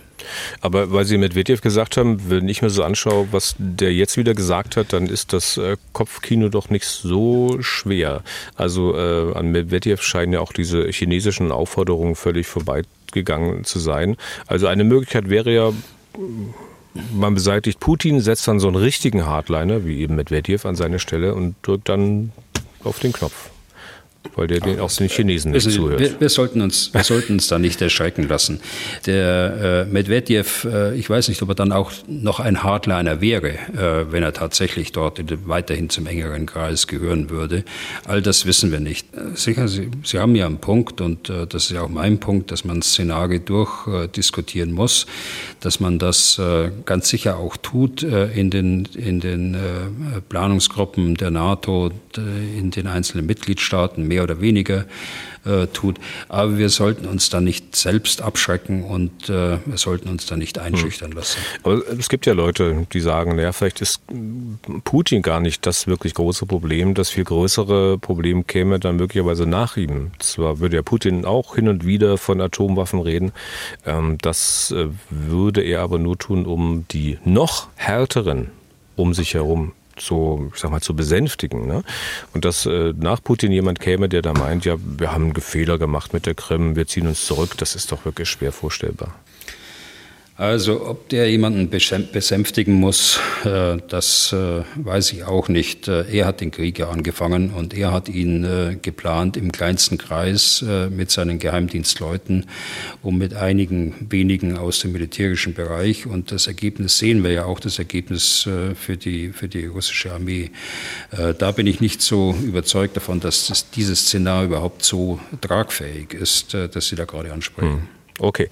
Speaker 2: Aber weil Sie Medvedev gesagt haben, wenn ich mir so anschaue, was der jetzt wieder gesagt hat, dann ist das Kopfkino doch nicht so schwer. Also äh, an Medvedev scheinen ja auch diese chinesischen Aufforderungen völlig vorbeigegangen zu sein. Also eine Möglichkeit wäre ja, man beseitigt Putin, setzt dann so einen richtigen Hardliner, wie eben Medvedev, an seine Stelle und drückt dann auf den Knopf weil der den, auch den Chinesen nicht zuhört.
Speaker 3: Wir, wir, sollten uns, wir sollten uns da nicht erschrecken lassen. Der äh, Medvedev, äh, ich weiß nicht, ob er dann auch noch ein Hardliner wäre, äh, wenn er tatsächlich dort weiterhin zum engeren Kreis gehören würde. All das wissen wir nicht. Äh, sicher, Sie, Sie haben ja einen Punkt und äh, das ist ja auch mein Punkt, dass man Szenarien durchdiskutieren muss, dass man das äh, ganz sicher auch tut in den, in den Planungsgruppen der NATO, in den einzelnen Mitgliedstaaten, mehr oder weniger äh, tut. Aber wir sollten uns da nicht selbst abschrecken und äh, wir sollten uns da nicht einschüchtern lassen.
Speaker 2: Aber es gibt ja Leute, die sagen, naja, vielleicht ist Putin gar nicht das wirklich große Problem. Das viel größere Problem käme dann möglicherweise nach ihm. Zwar würde ja Putin auch hin und wieder von Atomwaffen reden. Ähm, das äh, würde er aber nur tun, um die noch härteren um sich herum zu, ich sag mal, zu besänftigen. Ne? Und dass äh, nach Putin jemand käme, der da meint, ja, wir haben einen Fehler gemacht mit der Krim, wir ziehen uns zurück, das ist doch wirklich schwer vorstellbar.
Speaker 3: Also ob der jemanden besänftigen muss, äh, das äh, weiß ich auch nicht. Äh, er hat den Krieg ja angefangen und er hat ihn geplant im kleinsten Kreis mit seinen Geheimdienstleuten und mit einigen wenigen aus dem militärischen Bereich. Und das Ergebnis sehen wir ja auch, das Ergebnis für die, für die russische Armee. Da bin ich nicht so überzeugt davon, dass dieses Szenario überhaupt so tragfähig ist, dass Sie da gerade ansprechen. Hm.
Speaker 2: Okay.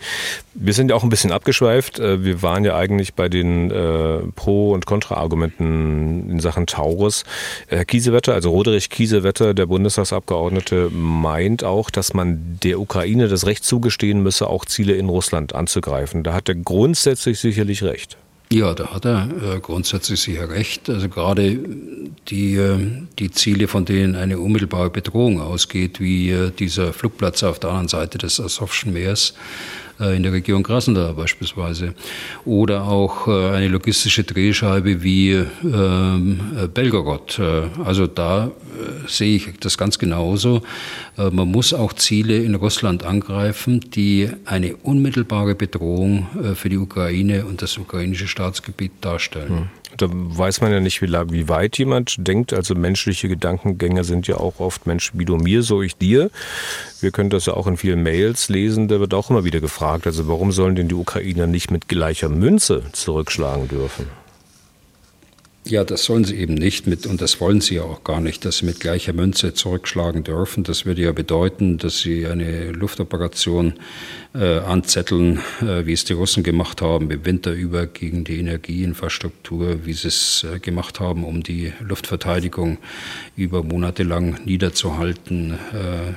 Speaker 2: Wir sind ja auch ein bisschen abgeschweift. Äh, wir waren ja eigentlich bei den äh, Pro- und Kontra-Argumenten in Sachen Taurus. Herr Kiesewetter, also Roderich Kiesewetter, der Bundestagsabgeordnete, meint auch, dass man der Ukraine das Recht zugestehen müsse, auch Ziele in Russland anzugreifen. Da hat er grundsätzlich sicherlich recht.
Speaker 3: Ja, da hat er äh, grundsätzlich sicher recht. Also gerade die, äh, die Ziele, von denen eine unmittelbare Bedrohung ausgeht, wie äh, dieser Flugplatz auf der anderen Seite des Asowschen Meers, in der Region Krasnodar beispielsweise. Oder auch äh, eine logistische Drehscheibe wie ähm, äh, Belgorod. Also da sehe ich das ganz genauso. Man muss auch Ziele in Russland angreifen, die eine unmittelbare Bedrohung für die Ukraine und das ukrainische Staatsgebiet darstellen. Hm.
Speaker 2: Da weiß man ja nicht, wie, weit jemand denkt. Also menschliche Gedankengänge sind ja auch oft Mensch, wie du mir, so ich dir. Wir können das ja auch in vielen Mails lesen. Da wird auch immer wieder gefragt, also warum sollen denn die Ukrainer nicht mit gleicher Münze zurückschlagen dürfen?
Speaker 3: Ja, das sollen sie eben nicht mit, und das wollen sie ja auch gar nicht, dass sie mit gleicher Münze zurückschlagen dürfen. Das würde ja bedeuten, dass sie eine Luftoperation äh, anzetteln, äh, wie es die Russen gemacht haben im Winter über gegen die Energieinfrastruktur, wie sie es äh, gemacht haben, um die Luftverteidigung über Monate lang niederzuhalten, äh,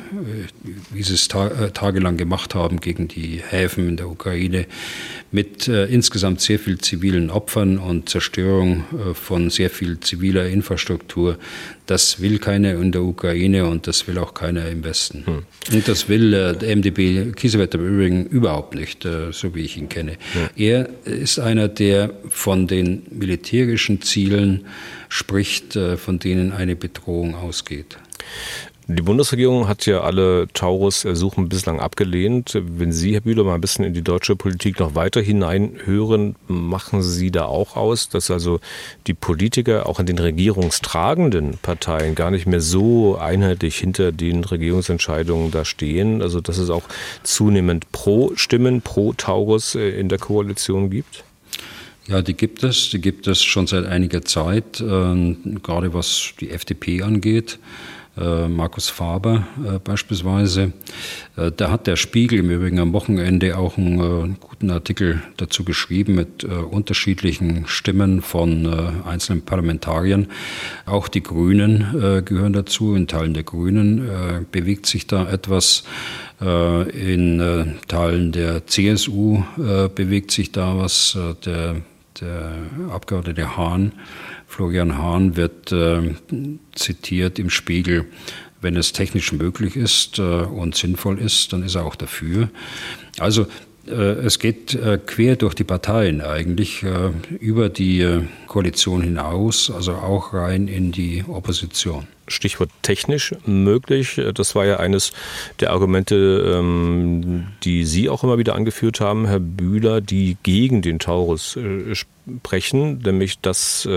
Speaker 3: wie sie es ta äh, tagelang gemacht haben gegen die Häfen in der Ukraine, mit äh, insgesamt sehr viel zivilen Opfern und Zerstörung von sehr viel ziviler Infrastruktur. Das will keiner in der Ukraine und das will auch keiner im Westen. Hm. Und das will äh, der MdB Kiesewetter im Übrigen überhaupt nicht, äh, so wie ich ihn kenne. Ja. Er ist einer, der von den militärischen Zielen spricht, äh, von denen eine Bedrohung ausgeht.
Speaker 2: Die Bundesregierung hat ja alle Taurus-Ersuchen bislang abgelehnt. Wenn Sie, Herr Bühler, mal ein bisschen in die deutsche Politik noch weiter hineinhören, machen Sie da auch aus, dass also die Politiker auch in den regierungstragenden Parteien gar nicht mehr so einheitlich hinter den Regierungsentscheidungen da stehen? Also dass es auch zunehmend Pro-Stimmen, pro-Taurus äh, in der Koalition gibt?
Speaker 3: Ja, die gibt es. Die gibt es schon seit einiger Zeit, äh, gerade was die FDP angeht. Äh, Markus Faber äh, beispielsweise. Äh, da hat der Spiegel im Übrigen am Wochenende auch einen guten Artikel dazu geschrieben mit unterschiedlichen Stimmen von einzelnen Parlamentariern. Auch die Grünen gehören dazu, in Teilen der Grünen bewegt sich da etwas. In Teilen der CSU bewegt sich da was. Der, der Abgeordnete Hahn, Florian Hahn, wird zitiert im Spiegel wenn es technisch möglich ist und sinnvoll ist, dann ist er auch dafür. Also äh, es geht äh, quer durch die Parteien eigentlich, äh, über die Koalition hinaus, also auch rein in die Opposition.
Speaker 2: Stichwort technisch möglich. Das war ja eines der Argumente, ähm, die Sie auch immer wieder angeführt haben, Herr Bühler, die gegen den Taurus sprechen, nämlich dass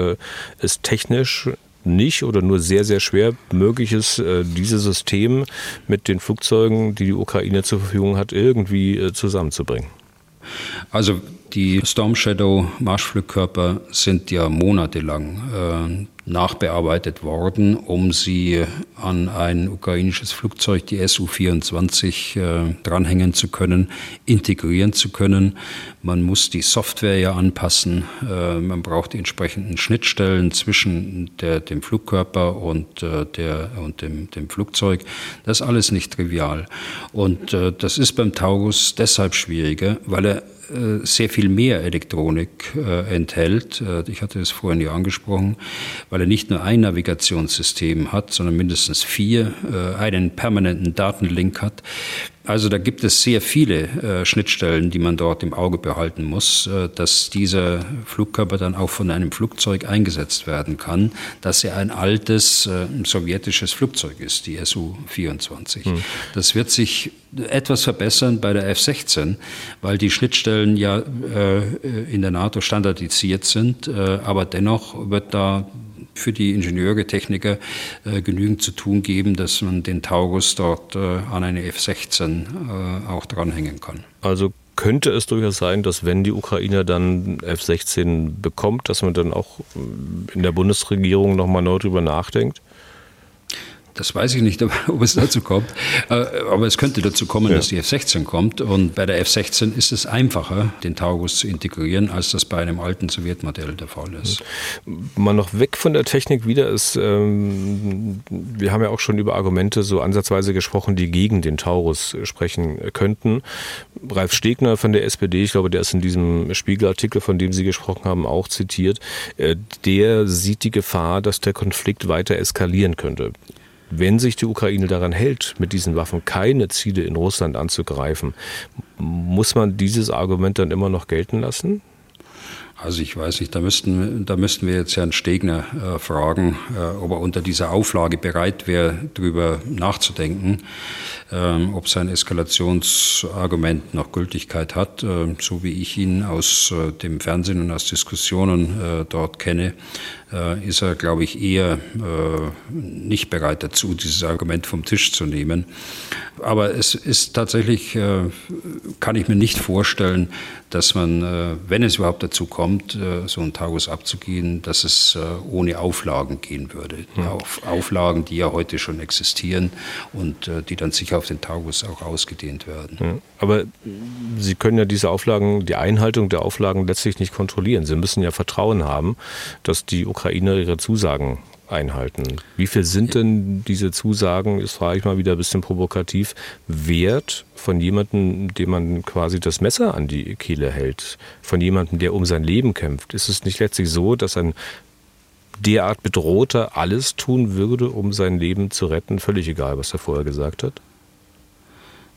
Speaker 2: es technisch nicht oder nur sehr, sehr schwer möglich ist, äh, dieses System mit den Flugzeugen, die die Ukraine zur Verfügung hat, irgendwie äh, zusammenzubringen?
Speaker 3: Also die Storm Shadow Marschflugkörper sind ja monatelang äh, nachbearbeitet worden, um sie an ein ukrainisches Flugzeug, die Su-24, äh, dranhängen zu können, integrieren zu können. Man muss die Software ja anpassen. Äh, man braucht die entsprechenden Schnittstellen zwischen der, dem Flugkörper und, äh, der, und dem, dem Flugzeug. Das ist alles nicht trivial. Und äh, das ist beim Taurus deshalb schwieriger, weil er sehr viel mehr Elektronik äh, enthält. Äh, ich hatte es vorhin ja angesprochen, weil er nicht nur ein Navigationssystem hat, sondern mindestens vier, einen permanenten Datenlink hat. Also da gibt es sehr viele äh, Schnittstellen, die man dort im Auge behalten muss, äh, dass dieser Flugkörper dann auch von einem Flugzeug eingesetzt werden kann, dass er ein altes äh, sowjetisches Flugzeug ist, die Su-24. Hm. Das wird sich etwas verbessern bei der F-16, weil die Schnittstellen ja äh, in der NATO standardisiert sind, äh, aber dennoch wird da für die Ingenieure, Techniker äh, genügend zu tun geben, dass man den Taurus dort äh, an eine F-16 äh, auch dranhängen kann.
Speaker 2: Also könnte es durchaus sein, dass wenn die Ukraine dann F-16 bekommt, dass man dann auch äh, in der Bundesregierung nochmal neu drüber nachdenkt?
Speaker 3: Das weiß ich nicht, ob es dazu kommt. Äh, aber es könnte dazu kommen, ja. dass die F-16 kommt. Und bei der F-16 ist es einfacher, den Taurus zu integrieren, als das bei einem alten Sowjetmodell der Fall ist.
Speaker 2: Mal noch weg von der Technik wieder ist, ähm, wir haben ja auch schon über Argumente so ansatzweise gesprochen, die gegen den Taurus sprechen könnten. Ralf Stegner von der SPD, ich glaube, der ist in diesem Spiegelartikel, von dem Sie gesprochen haben, auch zitiert, äh, der sieht die Gefahr, dass der Konflikt weiter eskalieren könnte. Wenn sich die Ukraine daran hält, mit diesen Waffen keine Ziele in Russland anzugreifen, muss man dieses Argument dann immer noch gelten lassen?
Speaker 3: Also ich weiß nicht, da müssten, da müssten wir jetzt Herrn Stegner äh, fragen, äh, ob er unter dieser Auflage bereit wäre, darüber nachzudenken, ähm, ob sein Eskalationsargument noch Gültigkeit hat. Äh, so wie ich ihn aus äh, dem Fernsehen und aus Diskussionen äh, dort kenne, äh, ist er, glaube ich, eher nicht bereit dazu, dieses Argument vom Tisch zu nehmen. Aber es ist tatsächlich, kann ich mir nicht vorstellen, dass man, wenn es überhaupt dazu kommt, äh, so ein Tagus abzugehen, dass es äh, ohne Auflagen gehen würde. Ja. Auflagen, die ja heute schon existieren und äh, die dann sicher auf den Tagus auch ausgedehnt werden. Ja.
Speaker 2: Aber Sie können ja diese Auflagen, die Einhaltung der Auflagen letztlich nicht kontrollieren. Sie müssen ja Vertrauen haben, dass die Ukrainer ihre Zusagen einhalten. Wie viel sind denn diese Zusagen, das frage ich mal wieder ein bisschen provokativ, wert von jemandem, dem man quasi das Messer an die Kehle hält, von jemandem, der um sein Leben kämpft? Ist es nicht letztlich so, dass ein derart Bedrohter alles tun würde, um sein Leben zu retten, völlig egal, was er vorher gesagt hat?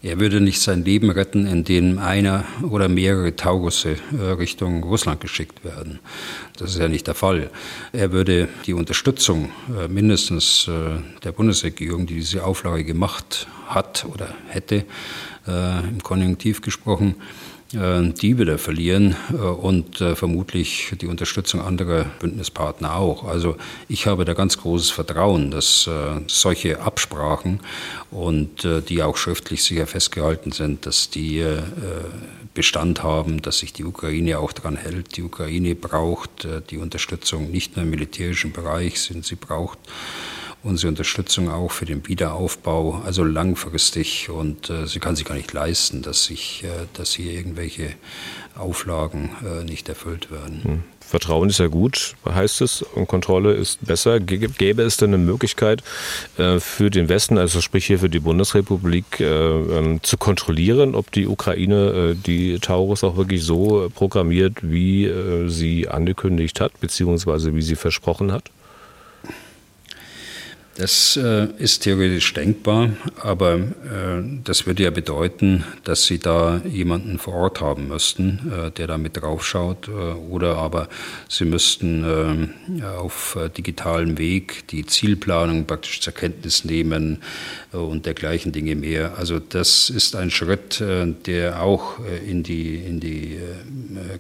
Speaker 3: Er würde nicht sein Leben retten, indem einer oder mehrere Taurusse äh, Richtung Russland geschickt werden. Das ist ja nicht der Fall. Er würde die Unterstützung äh, mindestens äh, der Bundesregierung, die diese Auflage gemacht hat oder hätte, im Konjunktiv gesprochen, die wieder verlieren äh, und äh, vermutlich die Unterstützung anderer Bündnispartner auch. Also ich habe da ganz großes Vertrauen, dass solche Absprachen und die auch schriftlich sicher festgehalten sind, dass die Bestand haben, dass sich die Ukraine auch daran hält. Die Ukraine braucht die Unterstützung nicht nur im militärischen Bereich, sie braucht unsere Unterstützung auch für den Wiederaufbau, also langfristig. Und äh, sie kann sich gar nicht leisten, dass, sich, äh, dass hier irgendwelche Auflagen äh, nicht erfüllt werden. Hm.
Speaker 2: Vertrauen ist ja gut, heißt es, und Kontrolle ist besser. Gäbe es denn eine Möglichkeit äh, für den Westen, also sprich hier für die Bundesrepublik, äh, ähm, zu kontrollieren, ob die Ukraine äh, die Taurus auch wirklich so programmiert, wie sie angekündigt hat, beziehungsweise wie sie versprochen hat?
Speaker 3: Das äh, ist theoretisch denkbar, aber äh, das würde ja bedeuten, dass Sie da jemanden vor Ort haben müssten, äh, der da mit draufschaut, äh, oder aber Sie müssten äh, auf äh, digitalem Weg die Zielplanung praktisch zur Kenntnis nehmen und dergleichen Dinge mehr. Also das ist ein Schritt, der auch in die, in die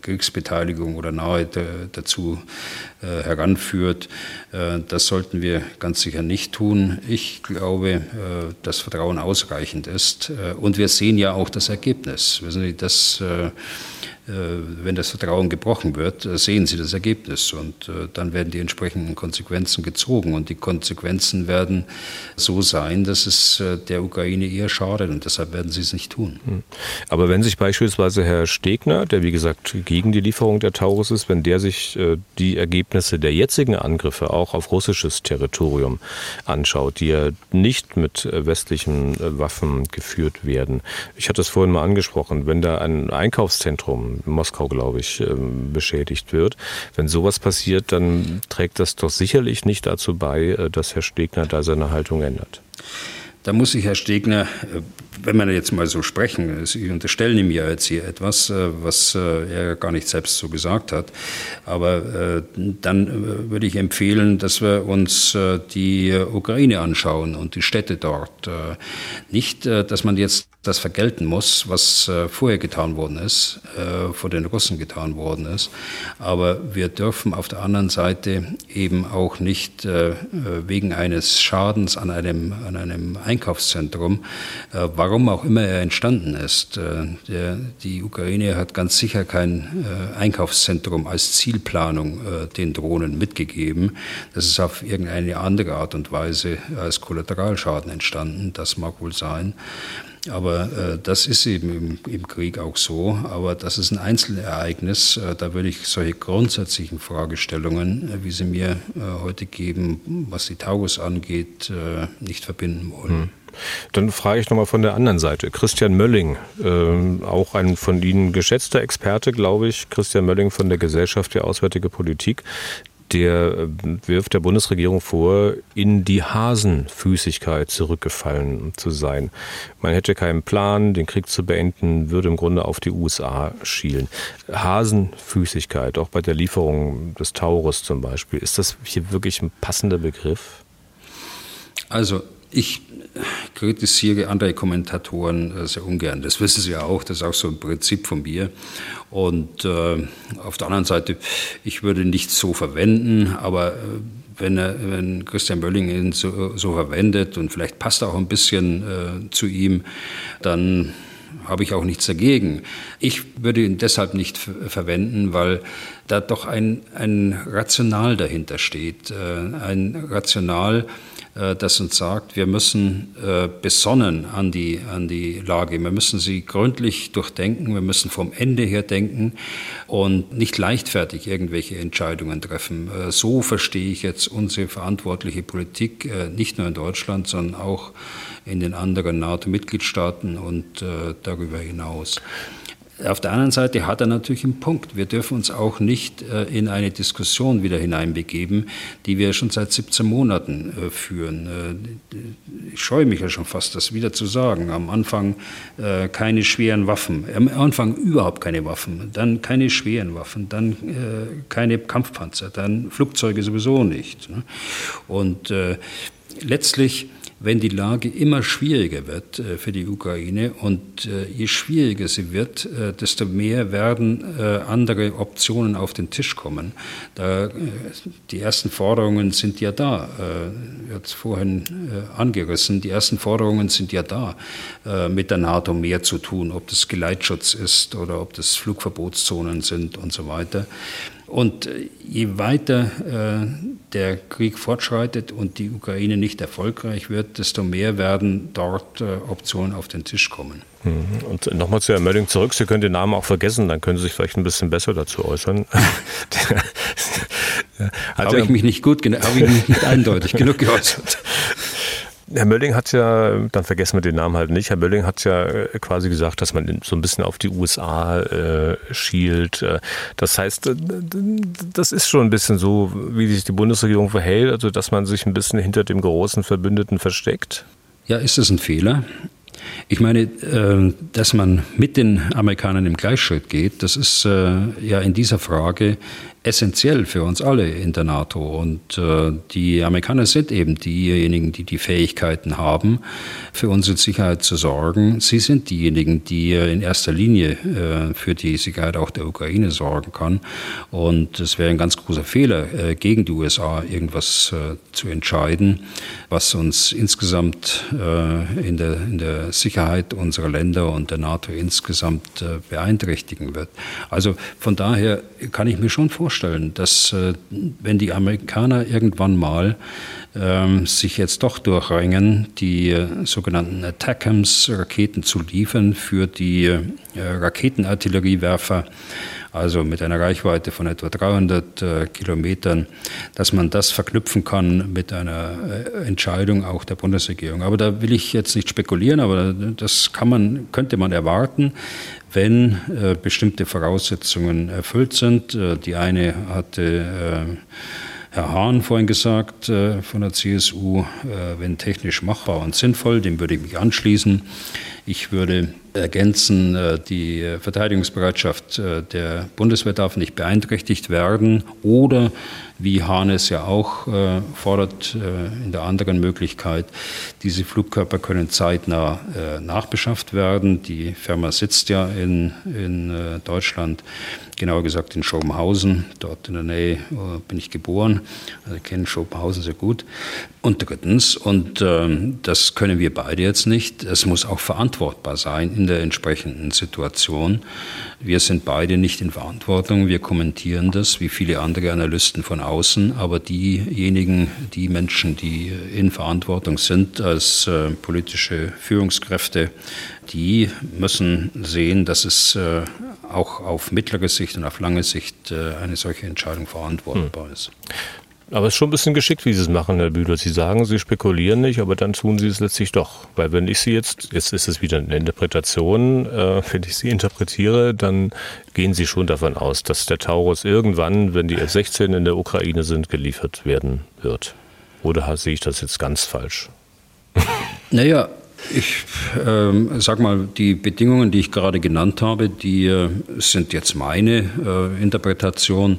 Speaker 3: Kriegsbeteiligung oder nahe dazu heranführt. Das sollten wir ganz sicher nicht nicht tun. Ich glaube, äh, dass Vertrauen ausreichend ist. Äh, und wir sehen ja auch das Ergebnis. Wissen Sie, das äh, wenn das Vertrauen gebrochen wird, äh, sehen Sie das Ergebnis und äh, dann werden die entsprechenden Konsequenzen gezogen und die Konsequenzen werden so sein, dass es der Ukraine eher schadet und deshalb werden sie es nicht tun. Hm.
Speaker 2: Aber wenn sich beispielsweise Herr Stegner, der wie gesagt gegen die Lieferung der Taurus ist, wenn der sich die Ergebnisse der jetzigen Angriffe auch auf russisches Territorium anschaut, die ja nicht mit westlichen Waffen geführt werden. Ich hatte es vorhin mal angesprochen, wenn da ein Einkaufszentrum Moskau, glaube ich, ähm, beschädigt wird. Wenn sowas passiert, dann trägt das doch sicherlich nicht dazu bei, äh, dass Herr Stegner da seine Haltung ändert.
Speaker 3: Da muss sich Herr Stegner, äh, wenn wir jetzt mal so sprechen, Sie unterstellen ihm ja jetzt hier etwas, äh, was er gar nicht selbst so gesagt hat, aber dann würde ich empfehlen, dass wir uns die Ukraine anschauen und die Städte dort. Nicht, dass man jetzt das vergelten muss, was äh, vorher getan worden ist, äh, vor den Russen getan worden ist. Aber wir dürfen auf der anderen Seite eben auch nicht äh, wegen eines Schadens an einem, an einem Einkaufszentrum, äh, warum auch immer er entstanden ist. Äh, der, die Ukraine hat ganz sicher kein äh, Einkaufszentrum als Zielplanung den Drohnen mitgegeben. Das ist auf irgendeine andere Art und Weise als Kollateralschaden entstanden. Das mag wohl sein. Aber äh, das ist eben im, im, Krieg auch so. Aber das ist ein Einzelereignis. Äh, da würde ich solche grundsätzlichen Fragestellungen, äh, wie sie mir äh, heute geben, was die Taurus angeht, äh, nicht verbinden wollen. Hm.
Speaker 2: Dann frage ich nochmal von der anderen Seite. Christian Mölling, äh, auch ein von Ihnen geschätzter Experte, glaube ich. Christian Mölling von der Gesellschaft für Auswärtige Politik der äh, wirft der Bundesregierung vor, in die Hasenfüßigkeit zurückgefallen zu sein. Man hätte keinen Plan, den Krieg zu beenden, würde im Grunde auf die USA schielen. Hasenfüßigkeit, auch bei der Lieferung des Taurus zum Beispiel, ist das hier wirklich ein passender Begriff?
Speaker 3: Also ich kritisiere andere Kommentatoren äh, sehr ungern. Das wissen Sie ja auch, das ist auch so ein Prinzip von mir. Und äh, auf der anderen Seite, ich würde nicht so verwenden, aber äh, wenn, er, wenn Christian Bölling ihn so, so, verwendet und vielleicht passt er auch ein bisschen äh, zu ihm, dann habe ich auch nichts dagegen. Ich würde ihn deshalb nicht verwenden, weil da doch ein, ein Rational dahinter steht. Äh, ein Rational, das uns sagt, wir müssen äh, besonnen an die, an die Lage, wir müssen sie gründlich durchdenken, wir müssen vom Ende her denken und nicht leichtfertig irgendwelche Entscheidungen treffen. Äh, so verstehe ich jetzt unsere verantwortliche Politik, nicht nur in Deutschland, sondern auch in den anderen NATO-Mitgliedstaaten und darüber hinaus. Auf der anderen Seite hat er natürlich einen Punkt. Wir dürfen uns auch nicht äh, in eine Diskussion wieder hineinbegeben, die wir schon seit 17 Monaten äh, führen. Äh, ich scheue mich ja schon fast, das wieder zu sagen. Am Anfang keine schweren Waffen, am Anfang überhaupt keine Waffen, dann keine schweren Waffen, dann keine Kampfpanzer, dann Flugzeuge sowieso nicht. Ne? Und letztlich wenn die Lage immer schwieriger wird äh, für die Ukraine und äh, je schwieriger sie wird, äh, desto mehr werden andere Optionen auf den Tisch kommen. Da, die ersten Forderungen sind ja da, jetzt vorhin angerissen, die ersten Forderungen sind ja da, mit der NATO mehr zu tun, ob das Geleitschutz ist oder ob das Flugverbotszonen sind und so weiter. Und je weiter äh, der Krieg fortschreitet und die Ukraine nicht erfolgreich wird, desto mehr werden dort äh, Optionen auf den Tisch kommen.
Speaker 2: Mhm. Und nochmal zu Herrn Mölling zurück. Sie können den Namen auch vergessen, dann können Sie sich vielleicht ein bisschen besser dazu äußern.
Speaker 3: habe ich mich nicht gut, habe ich mich nicht eindeutig genug geäußert.
Speaker 2: Herr Mölling hat ja, dann vergessen wir den Namen halt nicht, Herr Mölling hat ja äh, quasi gesagt, dass man so ein bisschen auf die USA äh, schielt. Äh, das heißt, äh, das ist schon ein bisschen so, wie sich die Bundesregierung verhält, also dass man sich ein bisschen hinter dem großen Verbündeten versteckt.
Speaker 3: Ja, ist das ein Fehler? Ich meine, dass man mit den Amerikanern im Gleichschritt geht, das ist ja in dieser Frage essentiell für uns alle in der NATO. Und äh, die Amerikaner sind eben diejenigen, die die Fähigkeiten haben, für unsere Sicherheit zu sorgen. Sie sind diejenigen, die in erster Linie äh, für die Sicherheit auch der Ukraine sorgen kann. Und es wäre ein ganz großer Fehler, äh, gegen die USA irgendwas äh, zu entscheiden, was uns insgesamt äh, in, der, in der Sicherheit unserer Länder und der NATO insgesamt äh, beeinträchtigen wird. Also von daher kann ich mir schon vorstellen, vorstellen, dass äh, wenn die Amerikaner irgendwann mal ähm, sich jetzt doch durchringen, die äh, sogenannten Attackams-Raketen zu liefern für die äh, Raketenartilleriewerfer, also mit einer Reichweite von etwa 300 äh, Kilometern, dass man das verknüpfen kann mit einer äh, Entscheidung auch der Bundesregierung. Aber da will ich jetzt nicht spekulieren, aber das kann man, könnte man erwarten wenn äh, bestimmte Voraussetzungen erfüllt sind. Die eine hatte Herr Hahn vorhin gesagt von der CSU, wenn technisch machbar und sinnvoll, dem würde ich mich anschließen. Ich würde ergänzen, äh, die Verteidigungsbereitschaft der Bundeswehr darf nicht beeinträchtigt werden oder wie Hahnes ja auch äh, fordert äh, in der anderen Möglichkeit, diese Flugkörper können zeitnah äh, nachbeschafft werden. Die Firma sitzt ja in, in äh, Deutschland, genauer gesagt in Schopenhausen. Dort in der Nähe äh, bin ich geboren, also ich kenne Schopenhausen sehr gut. Und drittens, und ähm, das können wir beide jetzt nicht, es muss auch verantwortbar sein in der entsprechenden Situation. Wir sind beide nicht in Verantwortung, wir kommentieren das wie viele andere Analysten von außen, aber diejenigen, die Menschen, die in Verantwortung sind als äh, politische Führungskräfte, die müssen sehen, dass es äh, auch auf mittlere Sicht und auf lange Sicht äh, eine solche Entscheidung verantwortbar hm. ist.
Speaker 2: Aber es ist schon ein bisschen geschickt, wie Sie es machen, Herr Bühler. Sie sagen, Sie spekulieren nicht, aber dann tun Sie es letztlich doch. Weil wenn ich Sie jetzt, jetzt ist es wieder eine Interpretation, äh, wenn ich Sie interpretiere, dann gehen Sie schon davon aus, dass der Taurus irgendwann, wenn die F-16 in der Ukraine sind, geliefert werden wird. Oder sehe ich das jetzt ganz falsch?
Speaker 3: Naja, ich ähm, sag mal, die Bedingungen, die ich gerade genannt habe, die äh, sind jetzt meine äh, Interpretation.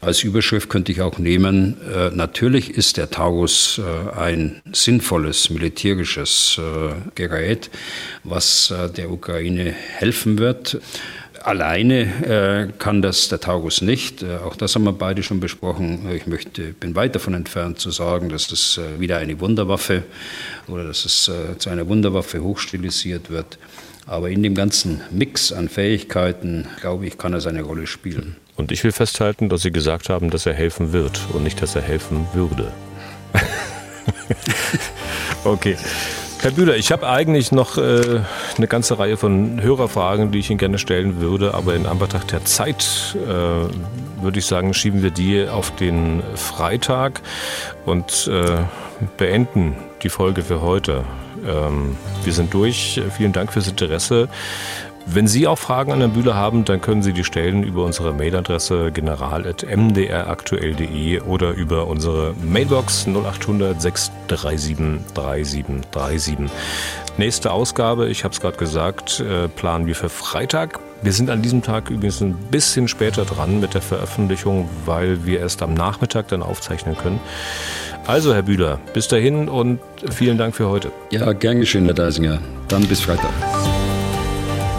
Speaker 3: Als Überschrift könnte ich auch nehmen, äh, natürlich ist der Taurus äh, ein sinnvolles militärisches äh, Gerät, was äh, der Ukraine helfen wird. Alleine äh, kann das der Taurus nicht. Äh, auch das haben wir beide schon besprochen. Ich möchte, bin weit davon entfernt zu sagen, dass das äh, wieder eine Wunderwaffe oder dass es äh, zu einer Wunderwaffe hochstilisiert wird. Aber in dem ganzen Mix an Fähigkeiten, glaube ich, kann er seine Rolle spielen.
Speaker 2: Und ich will festhalten, dass Sie gesagt haben, dass er helfen wird und nicht, dass er helfen würde. okay. Herr Bühler, ich habe eigentlich noch äh, eine ganze Reihe von Hörerfragen, die ich Ihnen gerne stellen würde, aber in Anbetracht der Zeit äh, würde ich sagen, schieben wir die auf den Freitag und äh, beenden die Folge für heute. Ähm, wir sind durch. Vielen Dank fürs Interesse. Wenn Sie auch Fragen an Herrn Bühler haben, dann können Sie die stellen über unsere Mailadresse general.mdraktuell.de oder über unsere Mailbox 0800 637 3737. Nächste Ausgabe, ich habe es gerade gesagt, äh, planen wir für Freitag. Wir sind an diesem Tag übrigens ein bisschen später dran mit der Veröffentlichung, weil wir erst am Nachmittag dann aufzeichnen können. Also, Herr Bühler, bis dahin und vielen Dank für heute.
Speaker 3: Ja, gern geschehen, Herr Deisinger. Dann bis Freitag.